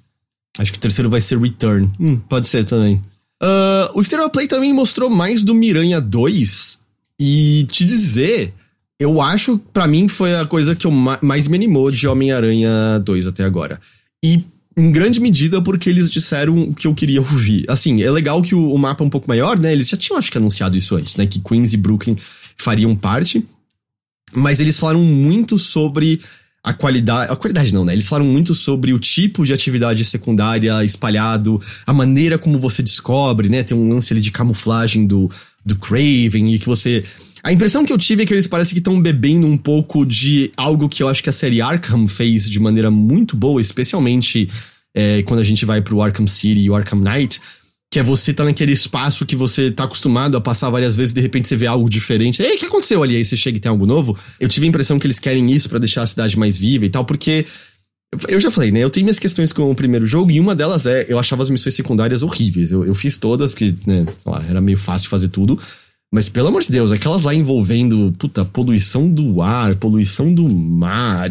Acho que o terceiro vai ser Return. Hum, pode ser também. Uh, o Stereo Play também mostrou mais do Miranha 2. E te dizer, eu acho, para mim, foi a coisa que eu mais me animou de Homem-Aranha 2 até agora. E em grande medida porque eles disseram o que eu queria ouvir. Assim, é legal que o, o, mapa é um pouco maior, né? Eles já tinham, acho que, anunciado isso antes, né? Que Queens e Brooklyn fariam parte. Mas eles falaram muito sobre a qualidade. A qualidade não, né? Eles falaram muito sobre o tipo de atividade secundária espalhado, a maneira como você descobre, né? Tem um lance ali de camuflagem do, do Craven e que você. A impressão que eu tive é que eles parecem que estão bebendo um pouco de algo que eu acho que a série Arkham fez de maneira muito boa, especialmente é, quando a gente vai pro Arkham City e o Arkham Knight, que é você tá naquele espaço que você tá acostumado a passar várias vezes e de repente você vê algo diferente. Ei, o que aconteceu ali? Aí você chega e tem algo novo. Eu tive a impressão que eles querem isso para deixar a cidade mais viva e tal, porque eu já falei, né? Eu tenho minhas questões com o primeiro jogo e uma delas é eu achava as missões secundárias horríveis. Eu, eu fiz todas porque, né, lá, era meio fácil fazer tudo. Mas pelo amor de Deus, aquelas lá envolvendo, puta, poluição do ar, poluição do mar,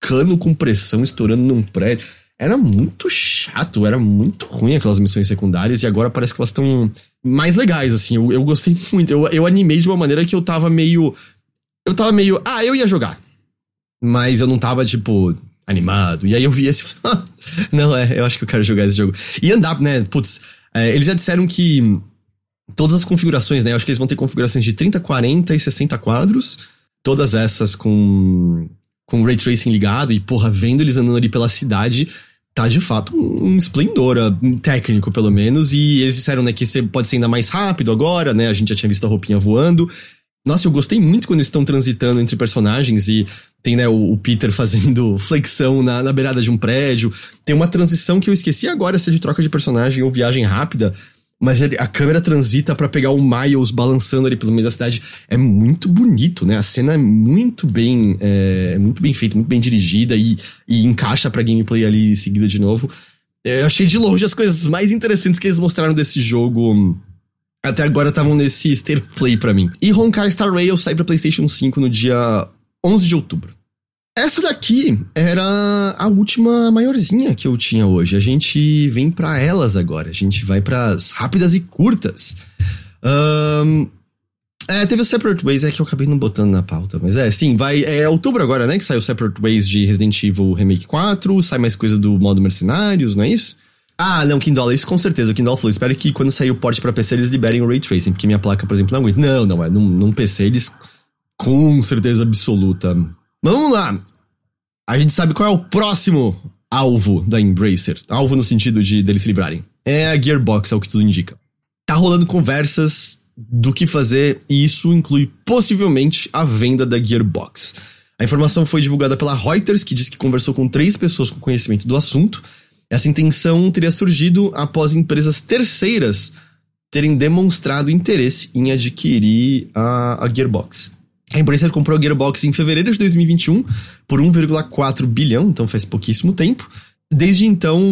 cano com pressão estourando num prédio. Era muito chato, era muito ruim aquelas missões secundárias e agora parece que elas estão mais legais, assim. Eu, eu gostei muito. Eu, eu animei de uma maneira que eu tava meio. Eu tava meio. Ah, eu ia jogar. Mas eu não tava, tipo, animado. E aí eu vi esse. não, é, eu acho que eu quero jogar esse jogo. E andar, né? Putz, é, eles já disseram que todas as configurações, né? Eu acho que eles vão ter configurações de 30, 40 e 60 quadros. Todas essas com com ray tracing ligado e, porra, vendo eles andando ali pela cidade, tá de fato um, esplendor uh, técnico, pelo menos. E eles disseram, né, que pode ser ainda mais rápido agora, né? A gente já tinha visto a roupinha voando. Nossa, eu gostei muito quando eles estão transitando entre personagens e tem, né, o, o Peter fazendo flexão na, na beirada de um prédio. Tem uma transição que eu esqueci agora se é de troca de personagem ou viagem rápida, mas ele, a câmera transita para pegar o Miles balançando ali pelo meio da cidade. É muito bonito, né? A cena é muito bem, é, muito bem feita, muito bem dirigida e, e encaixa pra gameplay ali seguida de novo. É, eu achei de longe as coisas mais interessantes que eles mostraram desse jogo. Até agora estavam nesse State Play para mim. E Honkai Star Rail sai pra PlayStation 5 no dia 11 de outubro. Essa daqui era a última maiorzinha que eu tinha hoje. A gente vem para elas agora. A gente vai para as rápidas e curtas. Um, é, teve o Separate Ways, é que eu acabei não botando na pauta, mas é, sim, vai. É outubro agora, né? Que saiu o Separate Ways de Resident Evil Remake 4, sai mais coisa do modo Mercenários, não é isso? Ah, não, Kindle, isso com certeza. O Kindle falou: espero que quando sair o port pra PC eles liberem o Ray Tracing, porque minha placa, por exemplo, não aguenta. Não, não, é. Num, num PC eles. Com certeza absoluta. Vamos lá! A gente sabe qual é o próximo alvo da Embracer. Alvo no sentido de deles se livrarem. É a Gearbox, é o que tudo indica. Tá rolando conversas do que fazer, e isso inclui possivelmente a venda da Gearbox. A informação foi divulgada pela Reuters, que diz que conversou com três pessoas com conhecimento do assunto. Essa intenção teria surgido após empresas terceiras terem demonstrado interesse em adquirir a, a Gearbox. A Embracer comprou a Gearbox em fevereiro de 2021 por 1,4 bilhão, então faz pouquíssimo tempo. Desde então,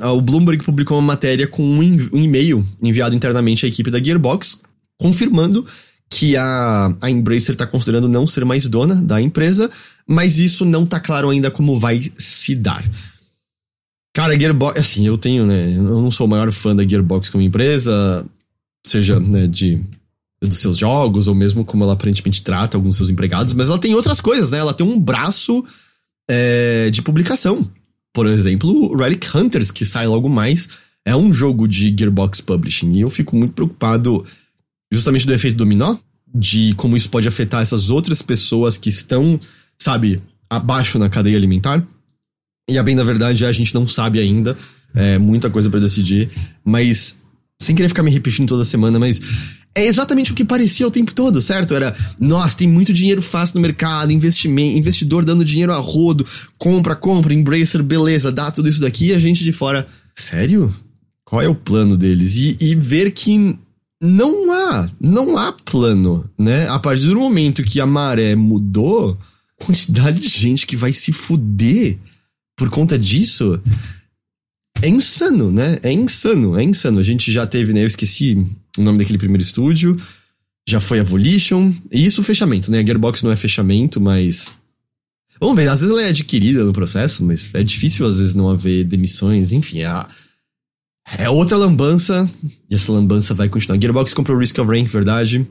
o Bloomberg publicou uma matéria com um e-mail enviado internamente à equipe da Gearbox, confirmando que a, a Embracer está considerando não ser mais dona da empresa, mas isso não está claro ainda como vai se dar. Cara, Gearbox, assim, eu tenho, né, eu não sou o maior fã da Gearbox como empresa, seja, né, de dos seus jogos, ou mesmo como ela aparentemente trata alguns seus empregados, mas ela tem outras coisas, né? Ela tem um braço é, de publicação. Por exemplo, Relic Hunters, que sai logo mais, é um jogo de Gearbox Publishing. E eu fico muito preocupado justamente do efeito dominó, de como isso pode afetar essas outras pessoas que estão, sabe, abaixo na cadeia alimentar. E a bem da verdade, a gente não sabe ainda. É muita coisa para decidir. Mas, sem querer ficar me repetindo toda semana, mas é exatamente o que parecia o tempo todo, certo? Era, nossa, tem muito dinheiro fácil no mercado, investimento, investidor dando dinheiro a rodo, compra, compra, Embracer, beleza, dá tudo isso daqui e a gente de fora. Sério? Qual é o plano deles? E, e ver que não há, não há plano, né? A partir do momento que a maré mudou, quantidade de gente que vai se fuder por conta disso é insano, né? É insano, é insano. A gente já teve, né? Eu esqueci o nome daquele primeiro estúdio. Já foi a Volition. E isso fechamento, né? A Gearbox não é fechamento, mas. Vamos ver, às vezes ela é adquirida no processo, mas é difícil às vezes não haver demissões, enfim, é a é outra lambança, e essa lambança vai continuar. Gearbox comprou Risk of Rain, verdade.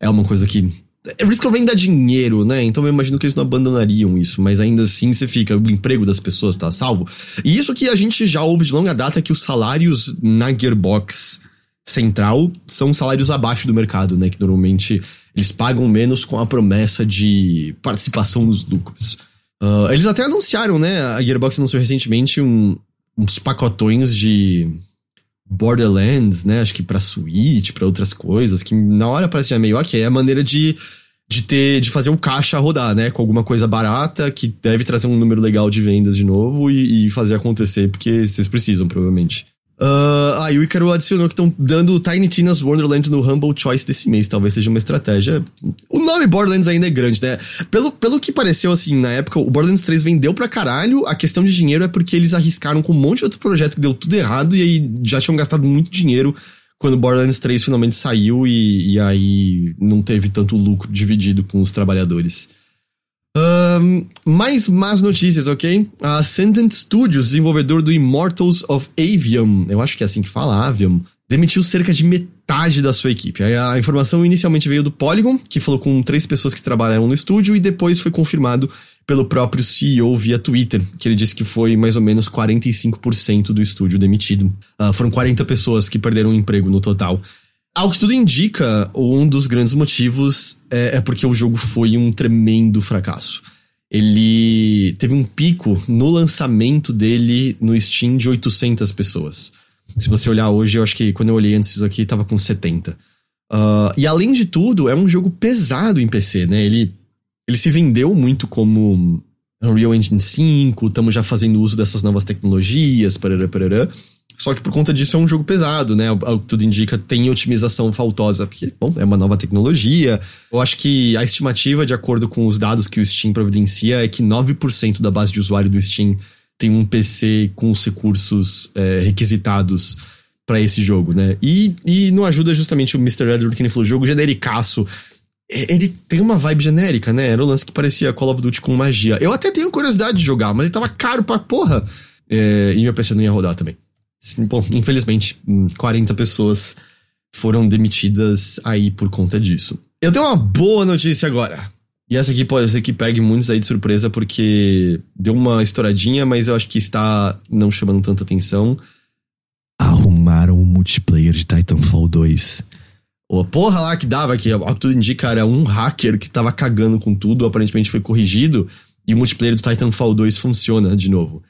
É uma coisa que. Of Rain dá dinheiro, né? Então eu imagino que eles não abandonariam isso, mas ainda assim você fica, o emprego das pessoas tá salvo. E isso que a gente já ouve de longa data que os salários na Gearbox central são salários abaixo do mercado, né? Que normalmente eles pagam menos com a promessa de participação nos lucros. Uh, eles até anunciaram, né? A Gearbox anunciou recentemente um, uns pacotões de Borderlands, né? Acho que pra Switch, para outras coisas, que na hora parece já meio ok, é a maneira de, de ter, de fazer o caixa rodar, né? Com alguma coisa barata, que deve trazer um número legal de vendas de novo e, e fazer acontecer, porque vocês precisam, provavelmente. Uh, ah, e o Icaro adicionou que estão dando Tiny Tina's Wonderland no Humble Choice desse mês. Talvez seja uma estratégia. O nome Borderlands ainda é grande, né? Pelo, pelo que pareceu, assim, na época, o Borderlands 3 vendeu pra caralho. A questão de dinheiro é porque eles arriscaram com um monte de outro projeto que deu tudo errado e aí já tinham gastado muito dinheiro quando o Borderlands 3 finalmente saiu e, e aí não teve tanto lucro dividido com os trabalhadores. Um, mais más notícias, ok? A Ascendant Studios, desenvolvedor do Immortals of Avium, eu acho que é assim que fala, Avium, demitiu cerca de metade da sua equipe. A informação inicialmente veio do Polygon, que falou com três pessoas que trabalharam no estúdio, e depois foi confirmado pelo próprio CEO via Twitter, que ele disse que foi mais ou menos 45% do estúdio demitido. Uh, foram 40 pessoas que perderam o emprego no total. Ao que tudo indica, um dos grandes motivos é, é porque o jogo foi um tremendo fracasso. Ele teve um pico no lançamento dele no Steam de 800 pessoas. Se você olhar hoje, eu acho que quando eu olhei antes isso aqui, tava com 70. Uh, ah, e além de tudo, é um jogo pesado em PC, né? Ele, ele se vendeu muito como Unreal Engine 5, estamos já fazendo uso dessas novas tecnologias, parará, parará. Só que por conta disso é um jogo pesado, né? O que tudo indica tem otimização faltosa, porque, bom, é uma nova tecnologia. Eu acho que a estimativa, de acordo com os dados que o Steam providencia, é que 9% da base de usuário do Steam tem um PC com os recursos é, requisitados para esse jogo, né? E, e não ajuda justamente o Mr. Edward, que ele falou, jogo genericaço. Ele tem uma vibe genérica, né? Era um lance que parecia Call of Duty com magia. Eu até tenho curiosidade de jogar, mas ele tava caro pra porra. É, e meu PC não ia rodar também. Bom, infelizmente, 40 pessoas foram demitidas aí por conta disso. Eu tenho uma boa notícia agora. E essa aqui pode ser que pegue muitos aí de surpresa, porque deu uma estouradinha, mas eu acho que está não chamando tanta atenção. Arrumaram o multiplayer de Titanfall 2. O porra lá que dava, que ao que tudo indica era um hacker que tava cagando com tudo, aparentemente foi corrigido, e o multiplayer do Titanfall 2 funciona de novo.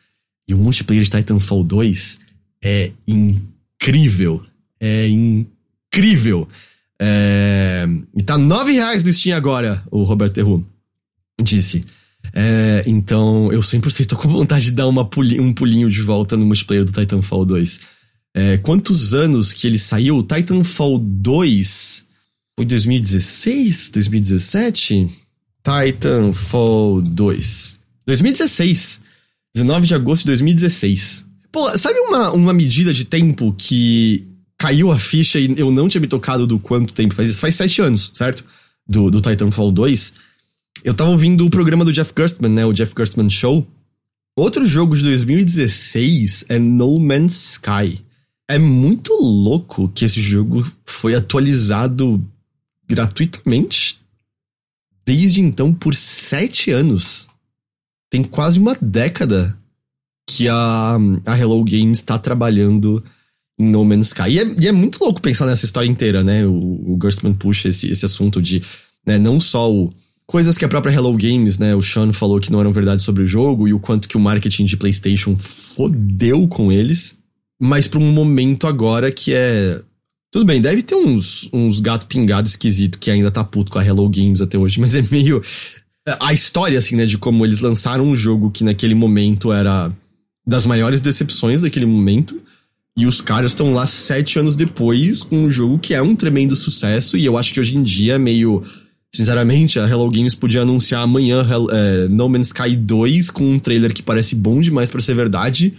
E o multiplayer de Titanfall 2 é incrível. É incrível. É... E tá nove reais no Steam agora, o Roberto Terru disse. É, então, eu 100% tô com vontade de dar uma puli um pulinho de volta no multiplayer do Titanfall 2. É, quantos anos que ele saiu? Titanfall 2 foi 2016? 2017? Titanfall 2. 2016. 19 de agosto de 2016. Pô, sabe uma, uma medida de tempo que caiu a ficha e eu não tinha me tocado do quanto tempo faz isso? Faz sete anos, certo? Do, do Titanfall 2. Eu tava ouvindo o programa do Jeff Gerstmann, né? O Jeff Gerstmann Show. Outro jogo de 2016 é No Man's Sky. É muito louco que esse jogo foi atualizado gratuitamente desde então por sete anos. Tem quase uma década que a, a Hello Games está trabalhando em No Man's Sky. E é, e é, muito louco pensar nessa história inteira, né? O, o Gerstmann puxa esse, esse assunto de né, não só o, coisas que a própria Hello Games, né? O Sean falou que não eram verdade sobre o jogo e o quanto que o marketing de PlayStation fodeu com eles mas para um momento agora que é. Tudo bem, deve ter uns, uns gato pingado esquisito que ainda tá puto com a Hello Games até hoje, mas é meio. A história, assim, né, de como eles lançaram um jogo que naquele momento era das maiores decepções daquele momento. E os caras estão lá sete anos depois com um jogo que é um tremendo sucesso. E eu acho que hoje em dia meio. Sinceramente, a Hello Games podia anunciar amanhã é, No Man's Sky 2 com um trailer que parece bom demais para ser verdade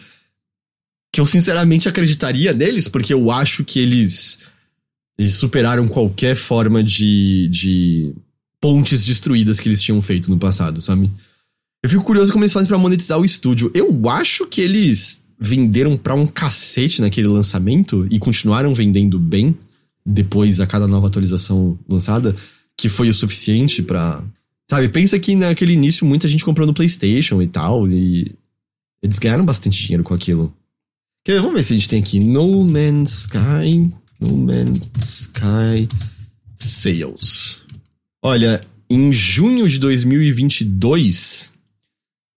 que eu sinceramente acreditaria neles, porque eu acho que eles, eles superaram qualquer forma de, de pontes destruídas que eles tinham feito no passado, sabe? Eu fico curioso como eles fazem para monetizar o estúdio. Eu acho que eles venderam pra um cacete naquele lançamento e continuaram vendendo bem depois a cada nova atualização lançada, que foi o suficiente para Sabe, pensa que naquele início muita gente comprou no PlayStation e tal, e eles ganharam bastante dinheiro com aquilo. Quer Vamos ver se a gente tem aqui No Man's Sky. No Man's Sky Sales. Olha, em junho de 2022,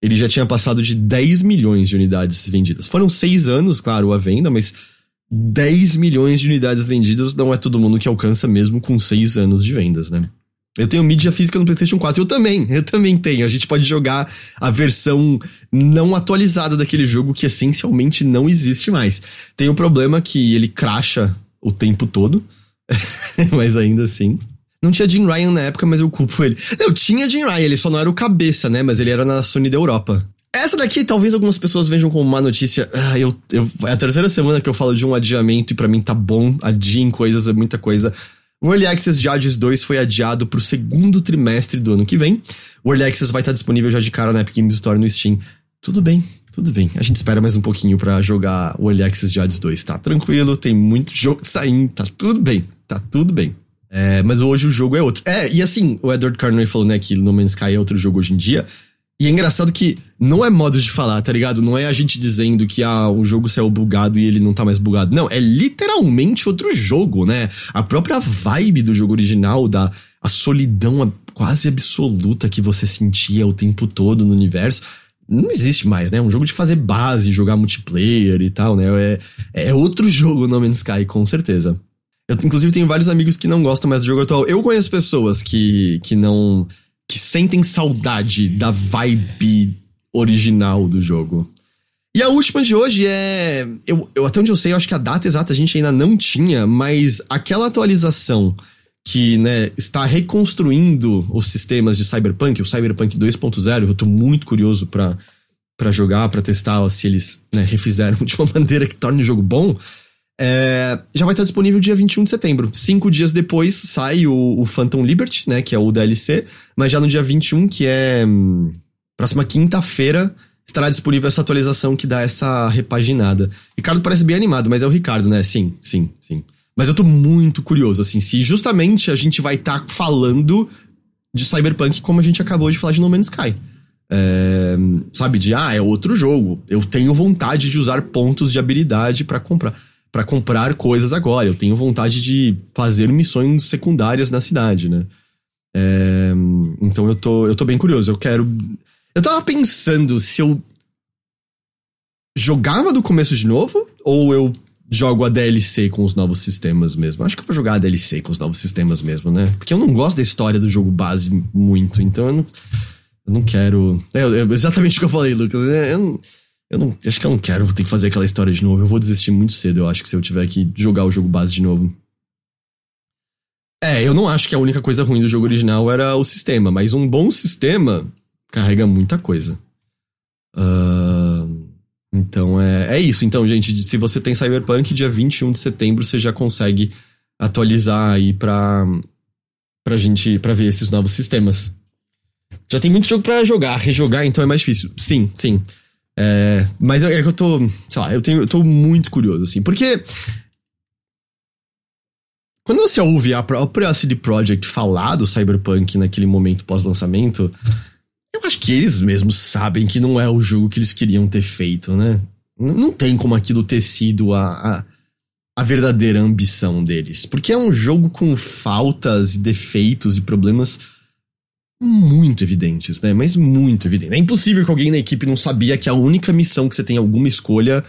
ele já tinha passado de 10 milhões de unidades vendidas. Foram seis anos, claro, a venda, mas 10 milhões de unidades vendidas não é todo mundo que alcança mesmo com seis anos de vendas, né? Eu tenho mídia física no PlayStation 4. Eu também, eu também tenho. A gente pode jogar a versão não atualizada daquele jogo que essencialmente não existe mais. Tem o problema que ele cracha o tempo todo, mas ainda assim. Não tinha Jim Ryan na época, mas eu culpo ele. Eu tinha Jim Ryan, ele só não era o cabeça, né? Mas ele era na Sony da Europa. Essa daqui, talvez algumas pessoas vejam como uma notícia. Ah, eu, eu, é a terceira semana que eu falo de um adiamento e para mim tá bom. Adiem coisas, é muita coisa. O Early Access de Hades 2 foi adiado para o segundo trimestre do ano que vem. O Early Access vai estar disponível já de cara na Epic Games Store no Steam. Tudo bem, tudo bem. A gente espera mais um pouquinho para jogar o Early Access de Hades 2. Tá tranquilo, tem muito jogo saindo, tá tudo bem, tá tudo bem. É, mas hoje o jogo é outro. É, e assim, o Edward Carney falou, né, que No Man's Sky é outro jogo hoje em dia. E é engraçado que não é modo de falar, tá ligado? Não é a gente dizendo que ah, o jogo saiu bugado e ele não tá mais bugado. Não, é literalmente outro jogo, né? A própria vibe do jogo original, da a solidão quase absoluta que você sentia o tempo todo no universo, não existe mais, né? Um jogo de fazer base, jogar multiplayer e tal, né? É, é outro jogo No Man's Sky, com certeza. Eu, inclusive, tenho vários amigos que não gostam mais do jogo atual. Eu conheço pessoas que, que não que sentem saudade da vibe original do jogo. E a última de hoje é. Eu, eu, até onde eu sei, eu acho que a data exata a gente ainda não tinha, mas aquela atualização que né, está reconstruindo os sistemas de Cyberpunk, o Cyberpunk 2.0, eu tô muito curioso para jogar, para testar se eles né, refizeram de uma maneira que torne o jogo bom. É, já vai estar disponível dia 21 de setembro. Cinco dias depois sai o, o, Phantom Liberty, né? Que é o DLC. Mas já no dia 21, que é hum, próxima quinta-feira, estará disponível essa atualização que dá essa repaginada. Ricardo parece bem animado, mas é o Ricardo, né? Sim, sim, sim. Mas eu tô muito curioso, assim, se justamente a gente vai estar tá falando de Cyberpunk como a gente acabou de falar de No Man's Sky. É, sabe, de ah, é outro jogo. Eu tenho vontade de usar pontos de habilidade para comprar para comprar coisas agora. Eu tenho vontade de fazer missões secundárias na cidade, né? É, então eu tô, eu tô bem curioso. Eu quero. Eu tava pensando se eu jogava do começo de novo ou eu jogo a DLC com os novos sistemas mesmo. Acho que eu vou jogar a DLC com os novos sistemas mesmo, né? Porque eu não gosto da história do jogo base muito, então eu não, eu não quero. É, é exatamente o que eu falei, Lucas. É, eu não, eu não. Acho que eu não quero ter que fazer aquela história de novo. Eu vou desistir muito cedo, eu acho que se eu tiver que jogar o jogo base de novo. É, eu não acho que a única coisa ruim do jogo original era o sistema, mas um bom sistema carrega muita coisa. Uh, então é, é isso. Então, gente, se você tem Cyberpunk, dia 21 de setembro você já consegue atualizar aí pra, pra gente pra ver esses novos sistemas. Já tem muito jogo para jogar, rejogar, então é mais difícil. Sim, sim. É, mas é que eu tô, sei lá, eu, tenho, eu tô muito curioso, assim, porque quando você ouve a própria CD Projekt falar do Cyberpunk naquele momento pós-lançamento, eu acho que eles mesmos sabem que não é o jogo que eles queriam ter feito, né? Não tem como aquilo ter sido a, a, a verdadeira ambição deles. Porque é um jogo com faltas e defeitos e problemas muito evidentes, né? Mas muito evidentes. É impossível que alguém na equipe não sabia que a única missão que você tem alguma escolha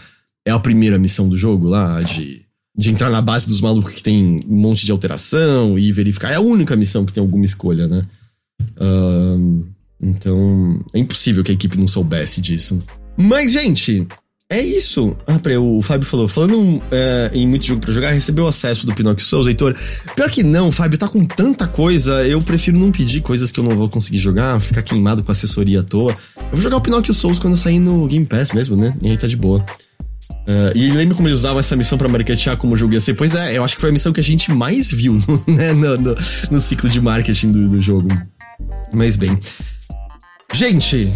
é a primeira missão do jogo lá, de, de entrar na base dos malucos que tem um monte de alteração e verificar. É a única missão que tem alguma escolha, né? Um, então, é impossível que a equipe não soubesse disso. Mas, gente, é isso. Ah, peraí, o Fábio falou, falando é, em muito jogo para jogar, recebeu acesso do Pinocchio Souls, Heitor. Pior que não, Fábio, tá com tanta coisa, eu prefiro não pedir coisas que eu não vou conseguir jogar, ficar queimado com assessoria à toa. Eu vou jogar o Pinocchio Souls quando sair no Game Pass mesmo, né? E aí tá de boa. Uh, e lembra como ele usava essa missão para marketear como o jogo ia ser? Pois é, eu acho que foi a missão que a gente mais viu né, no, no, no ciclo de marketing do, do jogo. Mas bem. Gente,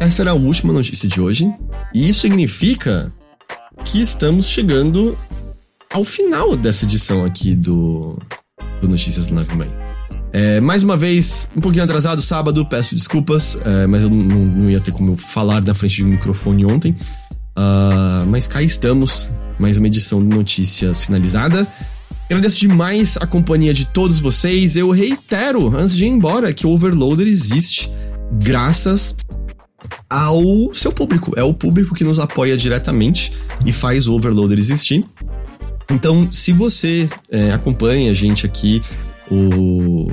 essa era a última notícia de hoje. E isso significa que estamos chegando ao final dessa edição aqui do, do Notícias do Nave Mãe. É, mais uma vez, um pouquinho atrasado sábado, peço desculpas, é, mas eu não, não, ia ter como eu falar na frente de um microfone ontem. Uh, mas cá estamos, mais uma edição de notícias finalizada. Agradeço demais a companhia de todos vocês. Eu reitero, antes de ir embora, que o Overloader existe graças ao seu público. É o público que nos apoia diretamente e faz o Overloader existir. Então, se você é, acompanha a gente aqui, o,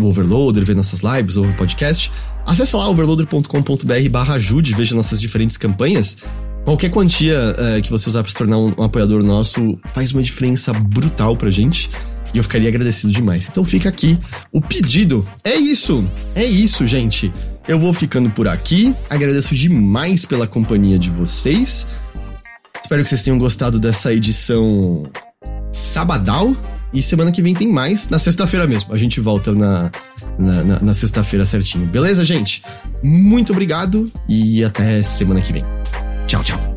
o Overloader, vê nossas lives ou o podcast, acessa lá overloader.com.br barra ajude, veja nossas diferentes campanhas. Qualquer quantia é, que você usar para se tornar um, um apoiador nosso faz uma diferença brutal pra gente. E eu ficaria agradecido demais. Então fica aqui o pedido. É isso! É isso, gente! Eu vou ficando por aqui. Agradeço demais pela companhia de vocês. Espero que vocês tenham gostado dessa edição sabadal. E semana que vem tem mais, na sexta-feira mesmo. A gente volta na, na, na, na sexta-feira certinho. Beleza, gente? Muito obrigado e até semana que vem. Tchau, tchau.